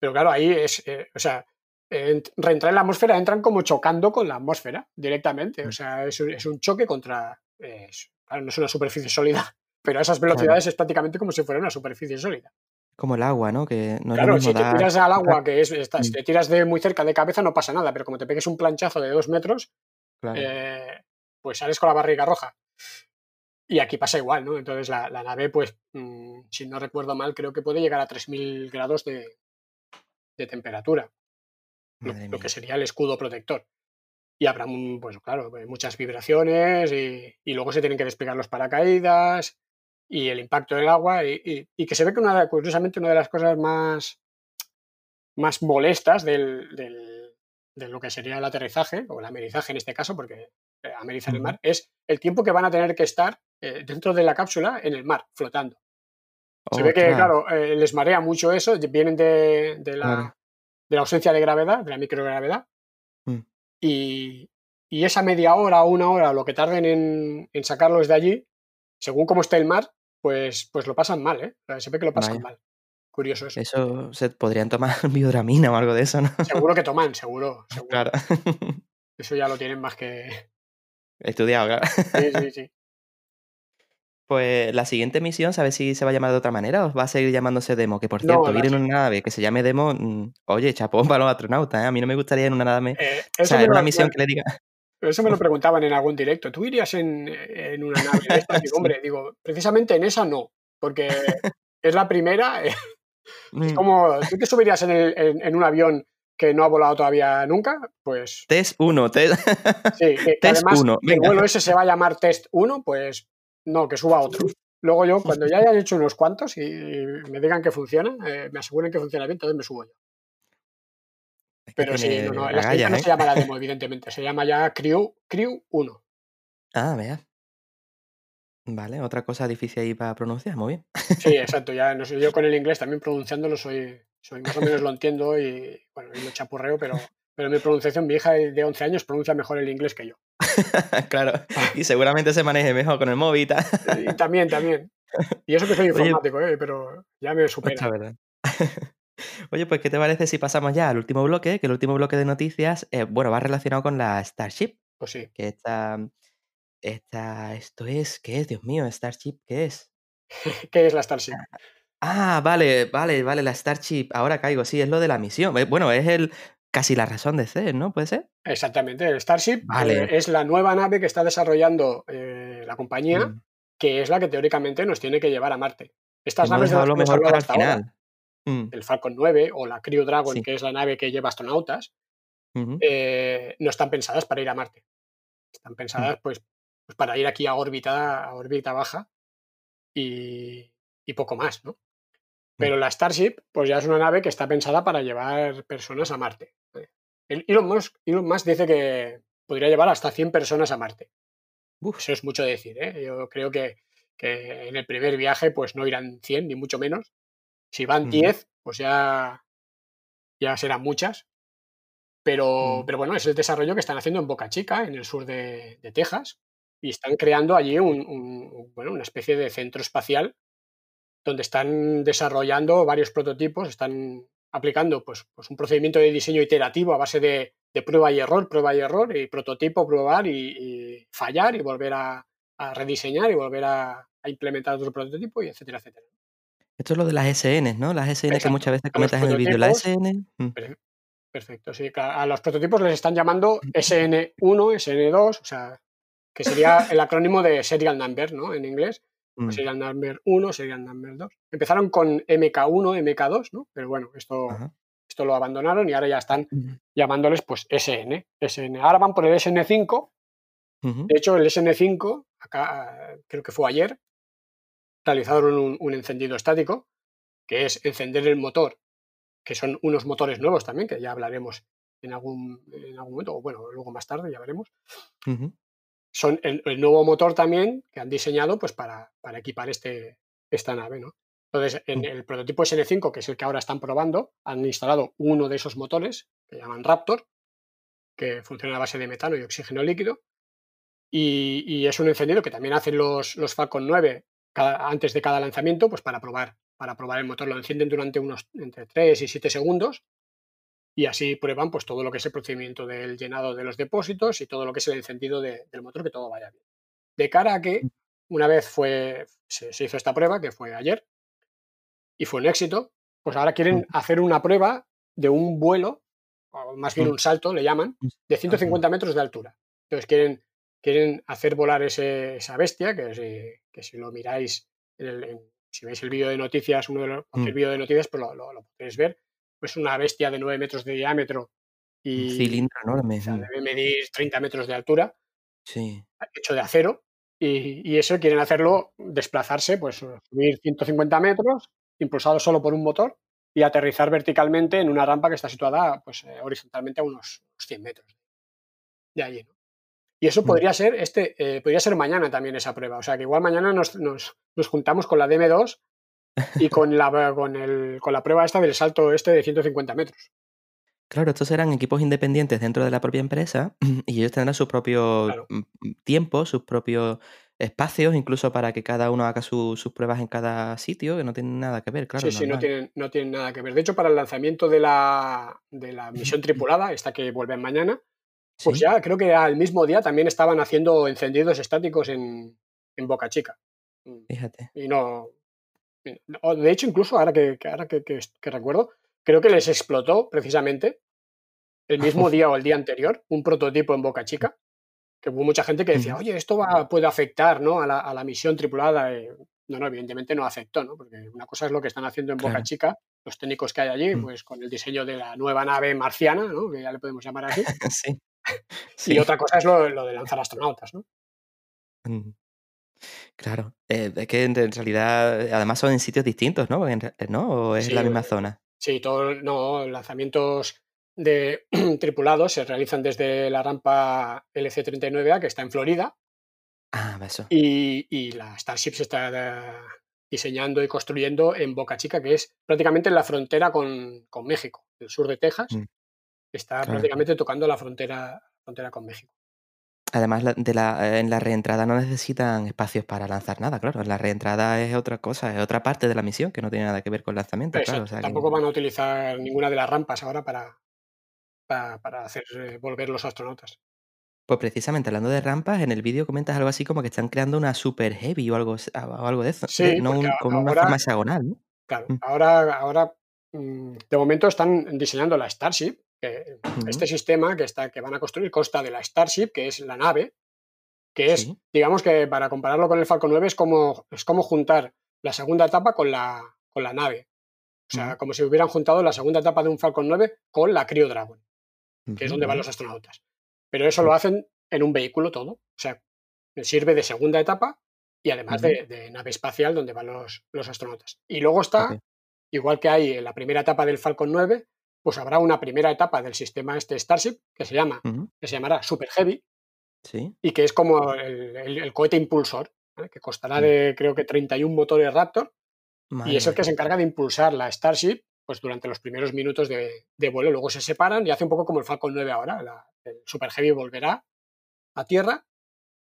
Pero claro, ahí es. eh, o sea, ent- reentrar en la atmósfera entran como chocando con la atmósfera directamente. O Mm. sea, es, un- es un choque contra. eh, claro, no es una superficie sólida, pero a esas velocidades es prácticamente como si fuera una superficie sólida. Como el agua, ¿no? Que no Claro, si te tiras al agua, que es, está- si Mm. te tiras de muy cerca de cabeza, no pasa nada, pero como te pegues un planchazo de dos metros, Claro. eh, pues sales con la barriga roja. Y aquí pasa igual, ¿no? Entonces la, la nave, pues, mm, si no recuerdo mal, creo que puede llegar a 3.000 grados de, de temperatura, lo, que sería el escudo protector. Y habrá, un- pues claro, eh, muchas vibraciones y, y luego se tienen que despegar los paracaídas y el impacto del agua y, y- y que se ve que una, curiosamente una de las cosas más, más molestas del, del- de lo que sería el aterrizaje o el amerizaje en este caso, porque eh, amerizar el mar, es el tiempo que van a tener que estar eh, dentro de la cápsula en el mar, flotando. Se ve que, Ostras, claro, eh, les marea mucho eso, vienen de, de la, Claro. de la ausencia de gravedad, de la microgravedad, Mm. y, y esa media hora o una hora, lo que tarden en, en sacarlos de allí, según cómo esté el mar, pues, pues lo pasan mal, ¿eh? Se ve que lo pasan Vaya. mal. Curioso eso. Eso se podrían tomar biodramina o algo de eso, ¿no? Seguro que toman, seguro, seguro. Claro. Eso ya lo tienen más que... Estudiado, claro. Sí, sí, sí. Pues la siguiente misión, ¿sabes si se va a llamar de otra manera o va a seguir llamándose Demo? Que por No, cierto, ir en una nave que se llame Demo, mm, oye, chapón para los astronautas, ¿eh? A mí no me gustaría en una nave. Eh, O sea, en una misión que le diga. Eso me lo preguntaban en algún directo. ¿Tú irías en, en una nave de estas? Digo, hombre, digo, precisamente en esa no, porque es la primera. Es Mm, como, ¿tú te subirías en, el- en- en un avión que no ha volado todavía nunca? Pues Test 1, test. sí, que, Test además 1, que el vuelo ese se va a llamar Test 1, pues no, que suba otro. Luego yo, cuando ya haya hecho unos cuantos y, y me digan que funciona, eh, me aseguren que funciona bien, entonces me subo yo. Pero sí, no, no, la no ¿eh? se llama la demo, evidentemente, se llama ya Crew, Crew 1. Ah, vea. Vale, otra cosa difícil ahí para pronunciar, muy bien. Sí, exacto, ya no sé, yo con el inglés también pronunciándolo soy, soy más o menos lo entiendo y bueno, y lo chapurreo, pero, pero mi pronunciación, mi hija de 11 años pronuncia mejor el inglés que yo. claro. Y seguramente se maneje mejor con el móvil y también, también. Y eso que soy Oye, informático, ¿eh? pero ya me supera. Verdad. Oye, pues, ¿qué te parece si pasamos ya al último bloque? Que el último bloque de noticias, eh, bueno, va relacionado con la Starship, Pues sí. que está, esta, esto es, ¿qué es? Dios mío, Starship, ¿qué es? ¿Qué es la Starship? Ah, vale, vale, vale, la Starship, ahora caigo, sí, es lo de la misión. Bueno, es el casi la razón de ser, ¿no? ¿Puede ser? Exactamente, el Starship eh, Vale. es la nueva nave que está desarrollando eh, la compañía, Mm. que es la que teóricamente nos tiene que llevar a Marte. Estas Hemos naves de las que hemos hablado hasta ahora, final. Mm, el Falcon 9 o la Crew Dragon, Sí. que es la nave que lleva astronautas, eh, no están pensadas para ir a Marte. Mm. Están pensadas pues, pues para ir aquí a órbita, a órbita baja y, y poco más, ¿no? Mm. Pero la Starship, pues ya es una nave que está pensada para llevar personas a Marte. El Elon Musk, Elon Musk dice que podría llevar hasta 100 personas a Marte. Uf, Eso es mucho decir, ¿eh? Yo creo que, que en el primer viaje pues no irán 100, ni mucho menos. Si van Ujú. 10, pues ya, ya serán muchas. Pero, Mm. pero bueno, es el desarrollo que están haciendo en Boca Chica, en el sur de, de Texas, y están creando allí un, un- bueno, una especie de centro espacial donde están desarrollando varios prototipos, están aplicando pues, pues un procedimiento de diseño iterativo a base de, de prueba y error, prueba y error, y prototipo, probar y, y fallar y volver a, a rediseñar y volver a, a implementar otro prototipo, y etcétera, etcétera. Esto es lo de las SN, ¿no? Las SN que muchas veces comentas en el vídeo. La prototipos, SN. mm, Per- Perfecto, sí. A los prototipos les están llamando SN1, SN2, o sea, que sería el acrónimo de Serial Number, ¿no? En inglés. Pues Mm. serían Number 1, serían Number 2. Empezaron con MK1, MK2, ¿no? Pero bueno, esto, Ajá. esto lo abandonaron y ahora ya están llamándoles pues SN. SN. Ahora van por el SN5. Ujú. De hecho, el SN5, acá creo que fue ayer, realizaron un, un encendido estático, que es encender el motor, que son unos motores nuevos también, que ya hablaremos en algún, en algún momento, o bueno, luego más tarde ya veremos. Son el, el nuevo motor también que han diseñado pues para, para equipar este, esta nave, ¿no? Entonces, en el prototipo SN5, que es el que ahora están probando, han instalado uno de esos motores, que llaman Raptor, que funciona a base de metano y oxígeno líquido. Y, y es un encendido que también hacen los, los Falcon 9 cada- antes de cada lanzamiento, pues para probar, para probar el motor. Lo encienden durante unos entre 3 y 7 segundos y así prueban pues todo lo que es el procedimiento del llenado de los depósitos y todo lo que es el encendido de- del motor, que todo vaya bien. De cara a que una vez fue, se, se hizo esta prueba, que fue ayer, y fue un éxito, pues ahora quieren Mm. hacer una prueba de un vuelo, o más bien Mm. un salto, le llaman, de 150 metros de altura. Entonces quieren, quieren hacer volar ese- esa bestia, que si, que si lo miráis, en el- en- si veis el vídeo de noticias, uno de los, Mm. vídeo de noticias, pues lo, lo- lo podéis ver. Pues una bestia de 9 metros de diámetro Un y cilindro enorme. o sea, mm. debe medir 30 metros de altura, Sí. hecho de acero. Y, y eso quieren hacerlo, desplazarse, pues subir 150 metros, impulsado solo por un motor, y aterrizar verticalmente en una rampa que está situada pues, eh, horizontalmente a unos 100 metros de allí. ¿no? Y eso Mm. podría ser este, eh, podría ser mañana también esa prueba. O sea que igual mañana nos, nos- nos juntamos con la DM2 y con la, con, el, con la prueba esta del salto este de 150 metros. Claro, estos serán equipos independientes dentro de la propia empresa y ellos tendrán su propio Claro. mm, mm, tiempo, sus propios espacios, incluso para que cada uno haga su- sus pruebas en cada sitio, que no tienen nada que ver, claro. sí, sí, no tienen, no tienen nada que ver. De hecho, para el lanzamiento de la, de la misión tripulada, esta que vuelve mañana, pues Sí. ya creo que al mismo día también estaban haciendo encendidos estáticos en, en Boca Chica. Mm, Fíjate. Y no. De hecho, incluso ahora que, ahora que, que- que recuerdo, creo que les explotó precisamente el mismo día o el día anterior un prototipo en Boca Chica. Que hubo mucha gente que decía, oye, esto va, puede afectar ¿no? a, la, a la misión tripulada. eh, no, no, evidentemente no afectó, ¿no? Porque una cosa es lo que están haciendo en Boca Claro. Chica, los técnicos que hay allí, Mm. pues con el diseño de la nueva nave marciana, ¿no? Que ya le podemos llamar así. sí. Y otra cosa es lo, lo de lanzar astronautas, ¿no? Mm. Claro. Eh, es que en realidad, además son en sitios distintos, ¿no? ¿No? ¿O es Sí, la misma zona? Sí, todo, no, lanzamientos de tripulados se realizan desde la rampa LC-39A, que está en Florida, Ah, eso. y, y la Starship se está eh, diseñando y construyendo en Boca Chica, que es prácticamente en la frontera con, con México, el sur de Texas. Mm. Está Claro. prácticamente tocando la frontera, frontera con México. Además, de la, eh, en la reentrada no necesitan espacios para lanzar nada, claro. En la reentrada es otra cosa, es otra parte de la misión que no tiene nada que ver con lanzamiento, claro. Exacto, o sea que- Tampoco van a utilizar ninguna de las rampas ahora para, para, para hacer eh, volver los astronautas. Pues precisamente hablando de rampas, en el vídeo comentas algo así como que están creando una super heavy o algo, o algo de eso. Sí, no un- con una ahora- forma hexagonal, ¿no? Claro, Mm. ahora, ahora mm, de momento están diseñando la Starship. Que. Este sistema que, está, que van a construir consta de la Starship, que es la nave, que es, Sí. digamos que para compararlo con el Falcon 9, es como, es como juntar la segunda etapa con la, con la nave. O sea, como si hubieran juntado la segunda etapa de un Falcon 9 con la Crew Dragon, que es donde van los astronautas. Pero eso lo hacen en un vehículo todo. O sea, sirve de segunda etapa y además de, de nave espacial donde van los, los astronautas. Y luego está, igual que hay en la primera etapa del Falcon 9, pues habrá una primera etapa del sistema este Starship que se llama, que se llamará Super Heavy Sí. y que es como el, el- el cohete impulsor, que costará de creo que 31 motores Raptor y Madre es el que se encarga de impulsar la Starship pues durante los primeros minutos de, de vuelo. Luego se separan y hace un poco como el Falcon 9 ahora. la- el Super Heavy volverá a tierra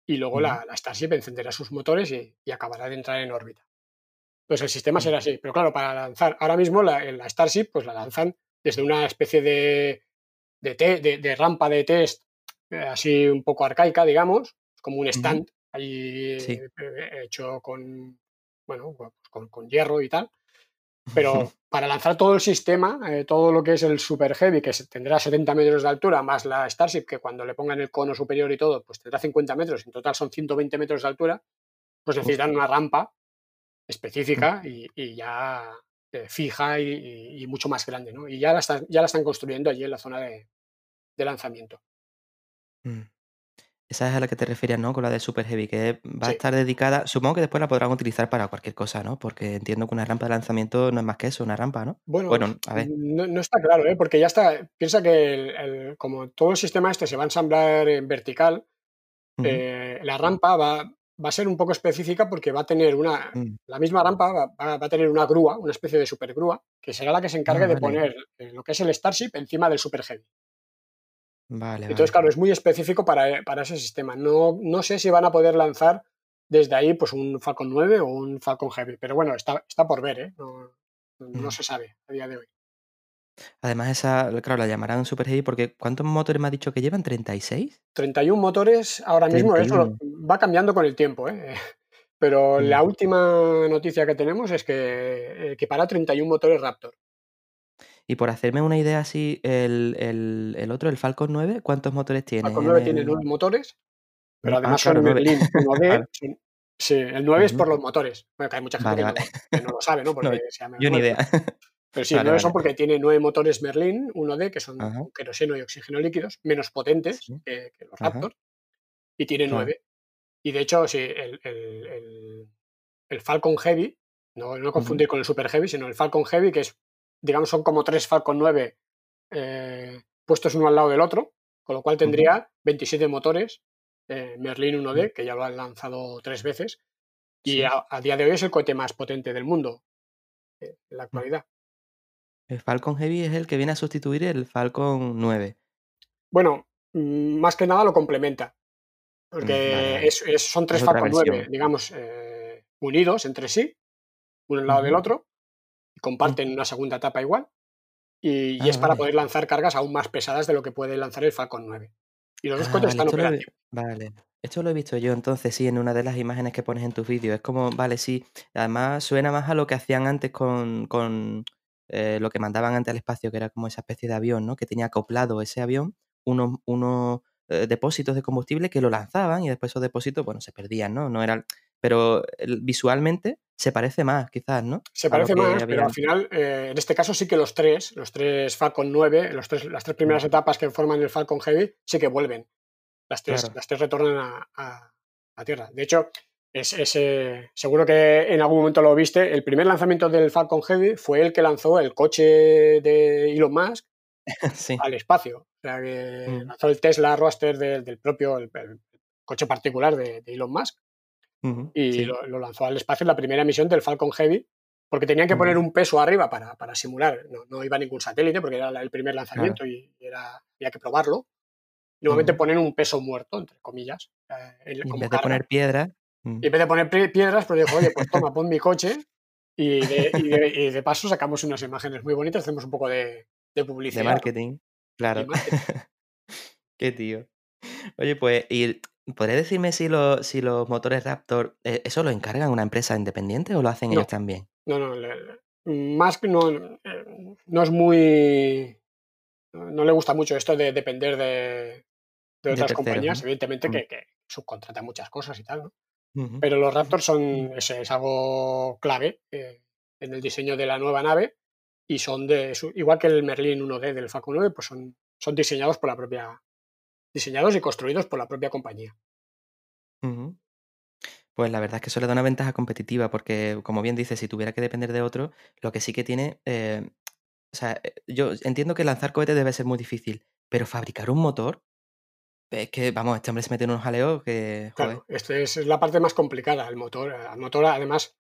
y luego la, la Starship encenderá sus motores y, y acabará de entrar en órbita. Entonces el sistema será así. Pero claro, para lanzar, ahora mismo la, la Starship pues la lanzan desde una especie de, de, te- de- de rampa de test eh, así un poco arcaica, digamos, como un stand ahí Sí. eh, hecho con, bueno, pues con, con hierro y tal. Pero para lanzar todo el sistema, eh, todo lo que es el Super Heavy, que tendrá 70 metros de altura, más la Starship, que cuando le pongan el cono superior y todo, pues tendrá 50 metros, en total son 120 metros de altura, pues necesitan una rampa específica y, y ya eh, fija y, mucho más grande, ¿no? Y ya la, están, ya la están construyendo allí en la zona de, de lanzamiento. Mm. Esa es a la que te referías, ¿no? Con la de Super Heavy, que va a estar dedicada. Supongo que después la podrán utilizar para cualquier cosa, ¿no? Porque entiendo que una rampa de lanzamiento no es más que eso, una rampa, ¿no? Bueno, Bueno, a ver. no, no está claro, ¿eh? porque ya está. Piensa que el- el- como todo el sistema este se va a ensamblar en vertical, eh, la rampa va, va a ser un poco específica porque va a tener una. Mm. La misma rampa va, va- va a tener una grúa, una especie de supergrúa, que será la que se encargue Ah, de poner eh, lo que es el Starship encima del Super Heavy. Vale, Entonces, vale. claro, es muy específico para, para ese sistema. No, no sé si van a poder lanzar desde ahí pues un Falcon 9 o un Falcon Heavy, pero bueno, está, está por ver, ¿eh? No, no Mm. se sabe a día de hoy. Además, esa, claro, la llamarán Super Heavy porque ¿cuántos motores me ha dicho que llevan? ¿36? 31 motores ahora mismo, eso 31. va cambiando con el tiempo, ¿eh? Pero la última noticia que tenemos es que equipara 31 motores Raptor. Y por hacerme una idea así, el, el- el otro, el Falcon 9, ¿cuántos motores tiene? Falcon en 9 tiene el- 9 motores, pero Ah, además claro, son nueve. Merlin 1D. Vale. son- sí, el 9 es Ujú. por los motores. Bueno, que hay mucha gente Vale, que, vale. No, que no lo sabe, ¿no? Porque No, se llama yo ni 9. idea. Pero sí, Vale, 9 son vale. porque tiene 9 motores Merlin 1D, que son Ajá. queroseno y oxígeno líquidos, menos potentes Sí. que, que los Ajá. Raptor, y tiene. 9. Y de hecho, sí, el, el- el- el Falcon Heavy, no, no confundir con el Super Heavy, sino el Falcon Heavy, que es, digamos, son como tres Falcon 9 eh, puestos uno al lado del otro, con lo cual tendría 27 motores eh, Merlin 1D, que ya lo han lanzado tres veces, y Sí. a, a día de hoy es el cohete más potente del mundo eh, en la actualidad. El Falcon Heavy es el que viene a sustituir el Falcon 9. Bueno, mm, más que nada lo complementa, porque Mm, vale, es- es- son tres Es Falcon 9, versión. digamos, eh, unidos entre sí, uno al lado del otro, y comparten una segunda etapa igual, y, y Ah, es para vale. poder lanzar cargas aún más pesadas de lo que puede lanzar el Falcon 9. Y los dos Ah, cohetes vale, están lo operativos. vale. Esto lo he visto yo entonces, sí, en una de las imágenes que pones en tus vídeos. Es como, vale, sí. Además suena más a lo que hacían antes con, con eh, lo que mandaban antes al espacio, que era como esa especie de avión, ¿no? Que tenía acoplado ese avión unos, unos eh, depósitos de combustible que lo lanzaban y después esos depósitos, bueno, se perdían, ¿no? No eran, pero el- visualmente se parece más, quizás, ¿no? Se parece más, había pero al final, eh, en este caso sí que los tres, los tres Falcon 9, los tres, las tres primeras Mm. etapas que forman el Falcon Heavy, sí que vuelven. Las tres, Claro. las tres retornan a, a- a Tierra. De hecho, es, es, eh, seguro que en algún momento lo viste, el primer lanzamiento del Falcon Heavy fue el que lanzó el coche de Elon Musk Sí. al espacio. O sea, que Mm. lanzó el Tesla Roadster del, del propio el- el coche particular de, de Elon Musk y sí. lo, lo lanzó al espacio en la primera misión del Falcon Heavy, porque tenían que poner un peso arriba para, para simular. No, no iba ningún satélite porque era el primer lanzamiento y era, había que probarlo. Normalmente Ujú. ponen un peso muerto, entre comillas, eh, en- vez de poner piedras. Mm, Y en vez de poner pie- piedras, pues dijo, oye, pues toma, pon mi coche y de, y de- y de paso sacamos unas imágenes muy bonitas, hacemos un poco de, de de publicidad. ¿no? marketing. Claro. Marketing. Qué tío. Oye, pues, ¿y podrías decirme si los, si los motores Raptor, eh, eso lo encargan una empresa independiente o lo hacen ellos también? no, no. le- no, eh, no es muy. No le gusta mucho esto de depender de, de De otras terceros, compañías, ¿no? evidentemente Mm, que, que subcontrata muchas cosas y tal, ¿no? Pero los Raptors son, es, es algo clave eh, en el diseño de la nueva nave y son de, igual que el Merlin 1D del Falcon 9, pues son, son diseñados por la propia, diseñados y construidos por la propia compañía. Pues la verdad es que eso le da una ventaja competitiva porque, como bien dices, si tuviera que depender de otro, lo que sí que tiene, eh, o sea, eh, yo entiendo que lanzar cohetes debe ser muy difícil, pero fabricar un motor, es que, vamos, este hombre se mete en unos jaleos que, joder. Claro, esta es la parte más complicada, el motor. El motor, además,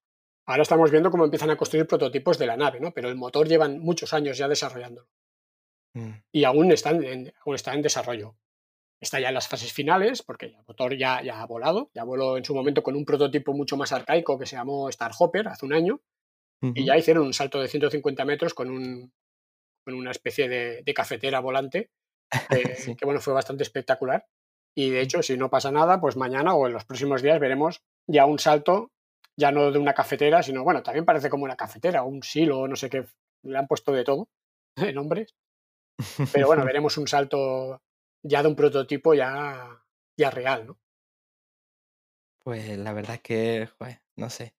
ahora estamos viendo cómo empiezan a construir prototipos de la nave, ¿no? Pero el motor llevan muchos años ya desarrollándolo Mm, y aún está en, aún está en desarrollo. Está ya en las fases finales, porque el motor ya, ya ha volado, ya voló en su momento con un prototipo mucho más arcaico que se llamó Starhopper hace un año, y ya hicieron un salto de 150 metros con, un, con una especie de, de cafetera volante, que, Sí. que, bueno, fue bastante espectacular. Y de hecho, si no pasa nada, pues mañana o en los próximos días veremos ya un salto, ya no de una cafetera, sino, bueno, también parece como una cafetera, o un silo, no sé qué, le han puesto de todo, nombres. Pero bueno, veremos un salto ya de un prototipo ya, ya real, ¿no? Pues la verdad es que, joder, no sé.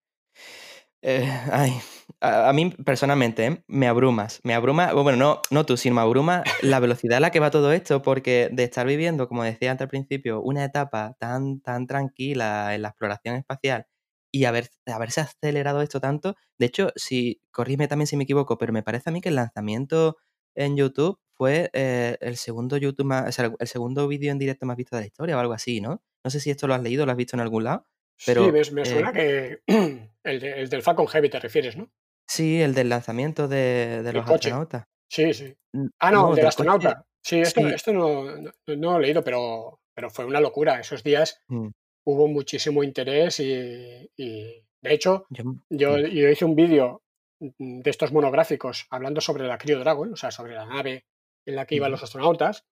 Eh, ay, a, mí personalmente me abrumas, me abruma, bueno, no, no tú, sino me abruma la velocidad a la que va todo esto, porque de estar viviendo, como decía antes al principio, una etapa tan, tan tranquila en la exploración espacial y haber, haberse acelerado esto tanto, de hecho, si, corrígeme también si me equivoco, pero me parece a mí que el lanzamiento en YouTube fue eh, el segundo YouTube más, el segundo vídeo en directo más visto de la historia o algo así, ¿no? No sé si esto lo has leído, lo has visto en algún lado. Pero, sí, me, suena que el, del Falcon Heavy te refieres, ¿no? Sí, el del lanzamiento de, los astronautas. Sí, sí. Ah, no, el del astronauta. Sí, esto, no, lo he leído, pero, pero fue una locura. Esos días mm. hubo muchísimo interés y, de hecho, yo, yo, hice un vídeo de estos monográficos hablando sobre la Cryo Dragon, o sea, sobre la nave en la que iban los astronautas.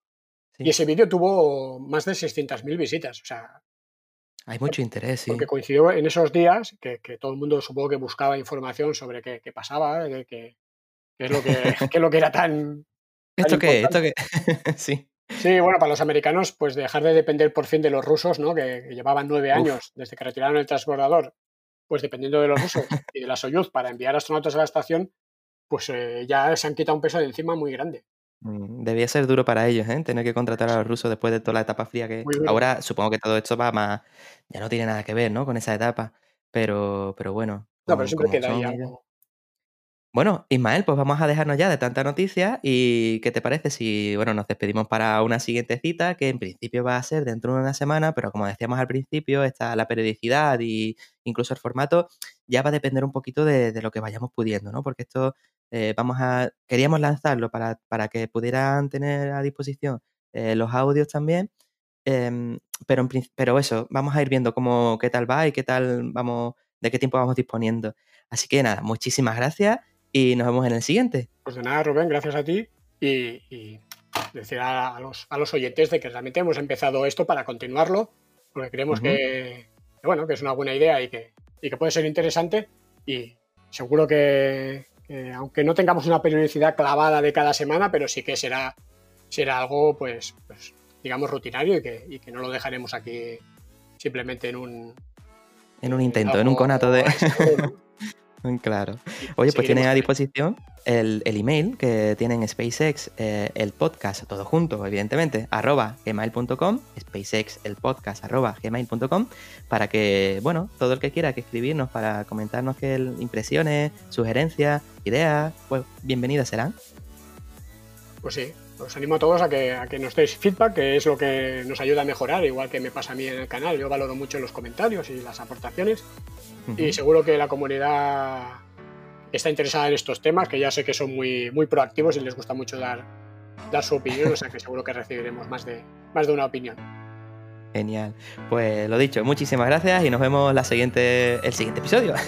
Y ese vídeo tuvo más de 600.000 visitas. O sea, hay mucho interés, sí. Porque coincidió en esos días que, todo el mundo supongo que buscaba información sobre qué, pasaba, qué, es lo que, qué lo que era tan. ¿Esto qué? ¿Esto qué? sí. Sí, bueno, para los americanos, pues dejar de depender por fin de los rusos, ¿no? Que, llevaban nueve años desde que retiraron el transbordador, pues dependiendo de los rusos y de la Soyuz para enviar astronautas a la estación, pues eh, ya se han quitado un peso de encima muy grande. Mm, debía ser duro para ellos, ¿eh? Tener que contratar a los rusos después de toda la etapa fría que... Ahora supongo que todo esto va más... Ya no tiene nada que ver, ¿no? Con esa etapa. Pero, pero bueno. No, pero siempre queda ahí algo. Bueno, Ismael, pues vamos a dejarnos ya de tanta noticia y ¿qué te parece si, bueno, nos despedimos para una siguiente cita que en principio va a ser dentro de una semana, pero como decíamos al principio, está la periodicidad y incluso el formato ya va a depender un poquito de, de lo que vayamos pudiendo, ¿no? Porque esto eh, vamos a, queríamos lanzarlo para, para, que pudieran tener a disposición eh, los audios también, em, pero, pero eso, vamos a ir viendo cómo, qué tal va y qué tal vamos, de qué tiempo vamos disponiendo. Así que nada, muchísimas gracias y nos vemos en el siguiente. Pues de nada, Rubén, gracias a ti y, decir a, los, a los oyentes de que realmente hemos empezado esto para continuarlo, porque creemos que, bueno, que es una buena idea y que, y que puede ser interesante y seguro que, aunque no tengamos una periodicidad clavada de cada semana, pero sí que será, será algo, pues, pues digamos, rutinario y que, y que, no lo dejaremos aquí simplemente en un... En un intento, en un conato de... Claro. Oye, pues tienen a disposición el, email que tienen SpaceX, eh, el podcast, todo junto, evidentemente, arroba gmail.com, SpaceX, el podcast, arroba gmail.com, para que, bueno, todo el que quiera que escribirnos para comentarnos qué impresiones, sugerencias, ideas, pues bienvenidas serán. Pues sí, os animo a todos a que, a que nos deis feedback, que es lo que nos ayuda a mejorar, igual que me pasa a mí en el canal. Yo valoro mucho los comentarios y las aportaciones y seguro que la comunidad está interesada en estos temas, que ya sé que son muy, muy proactivos y les gusta mucho dar, dar su opinión, o sea que seguro que recibiremos más de, más de una opinión. Genial. Pues lo dicho, muchísimas gracias y nos vemos la siguiente, el siguiente episodio.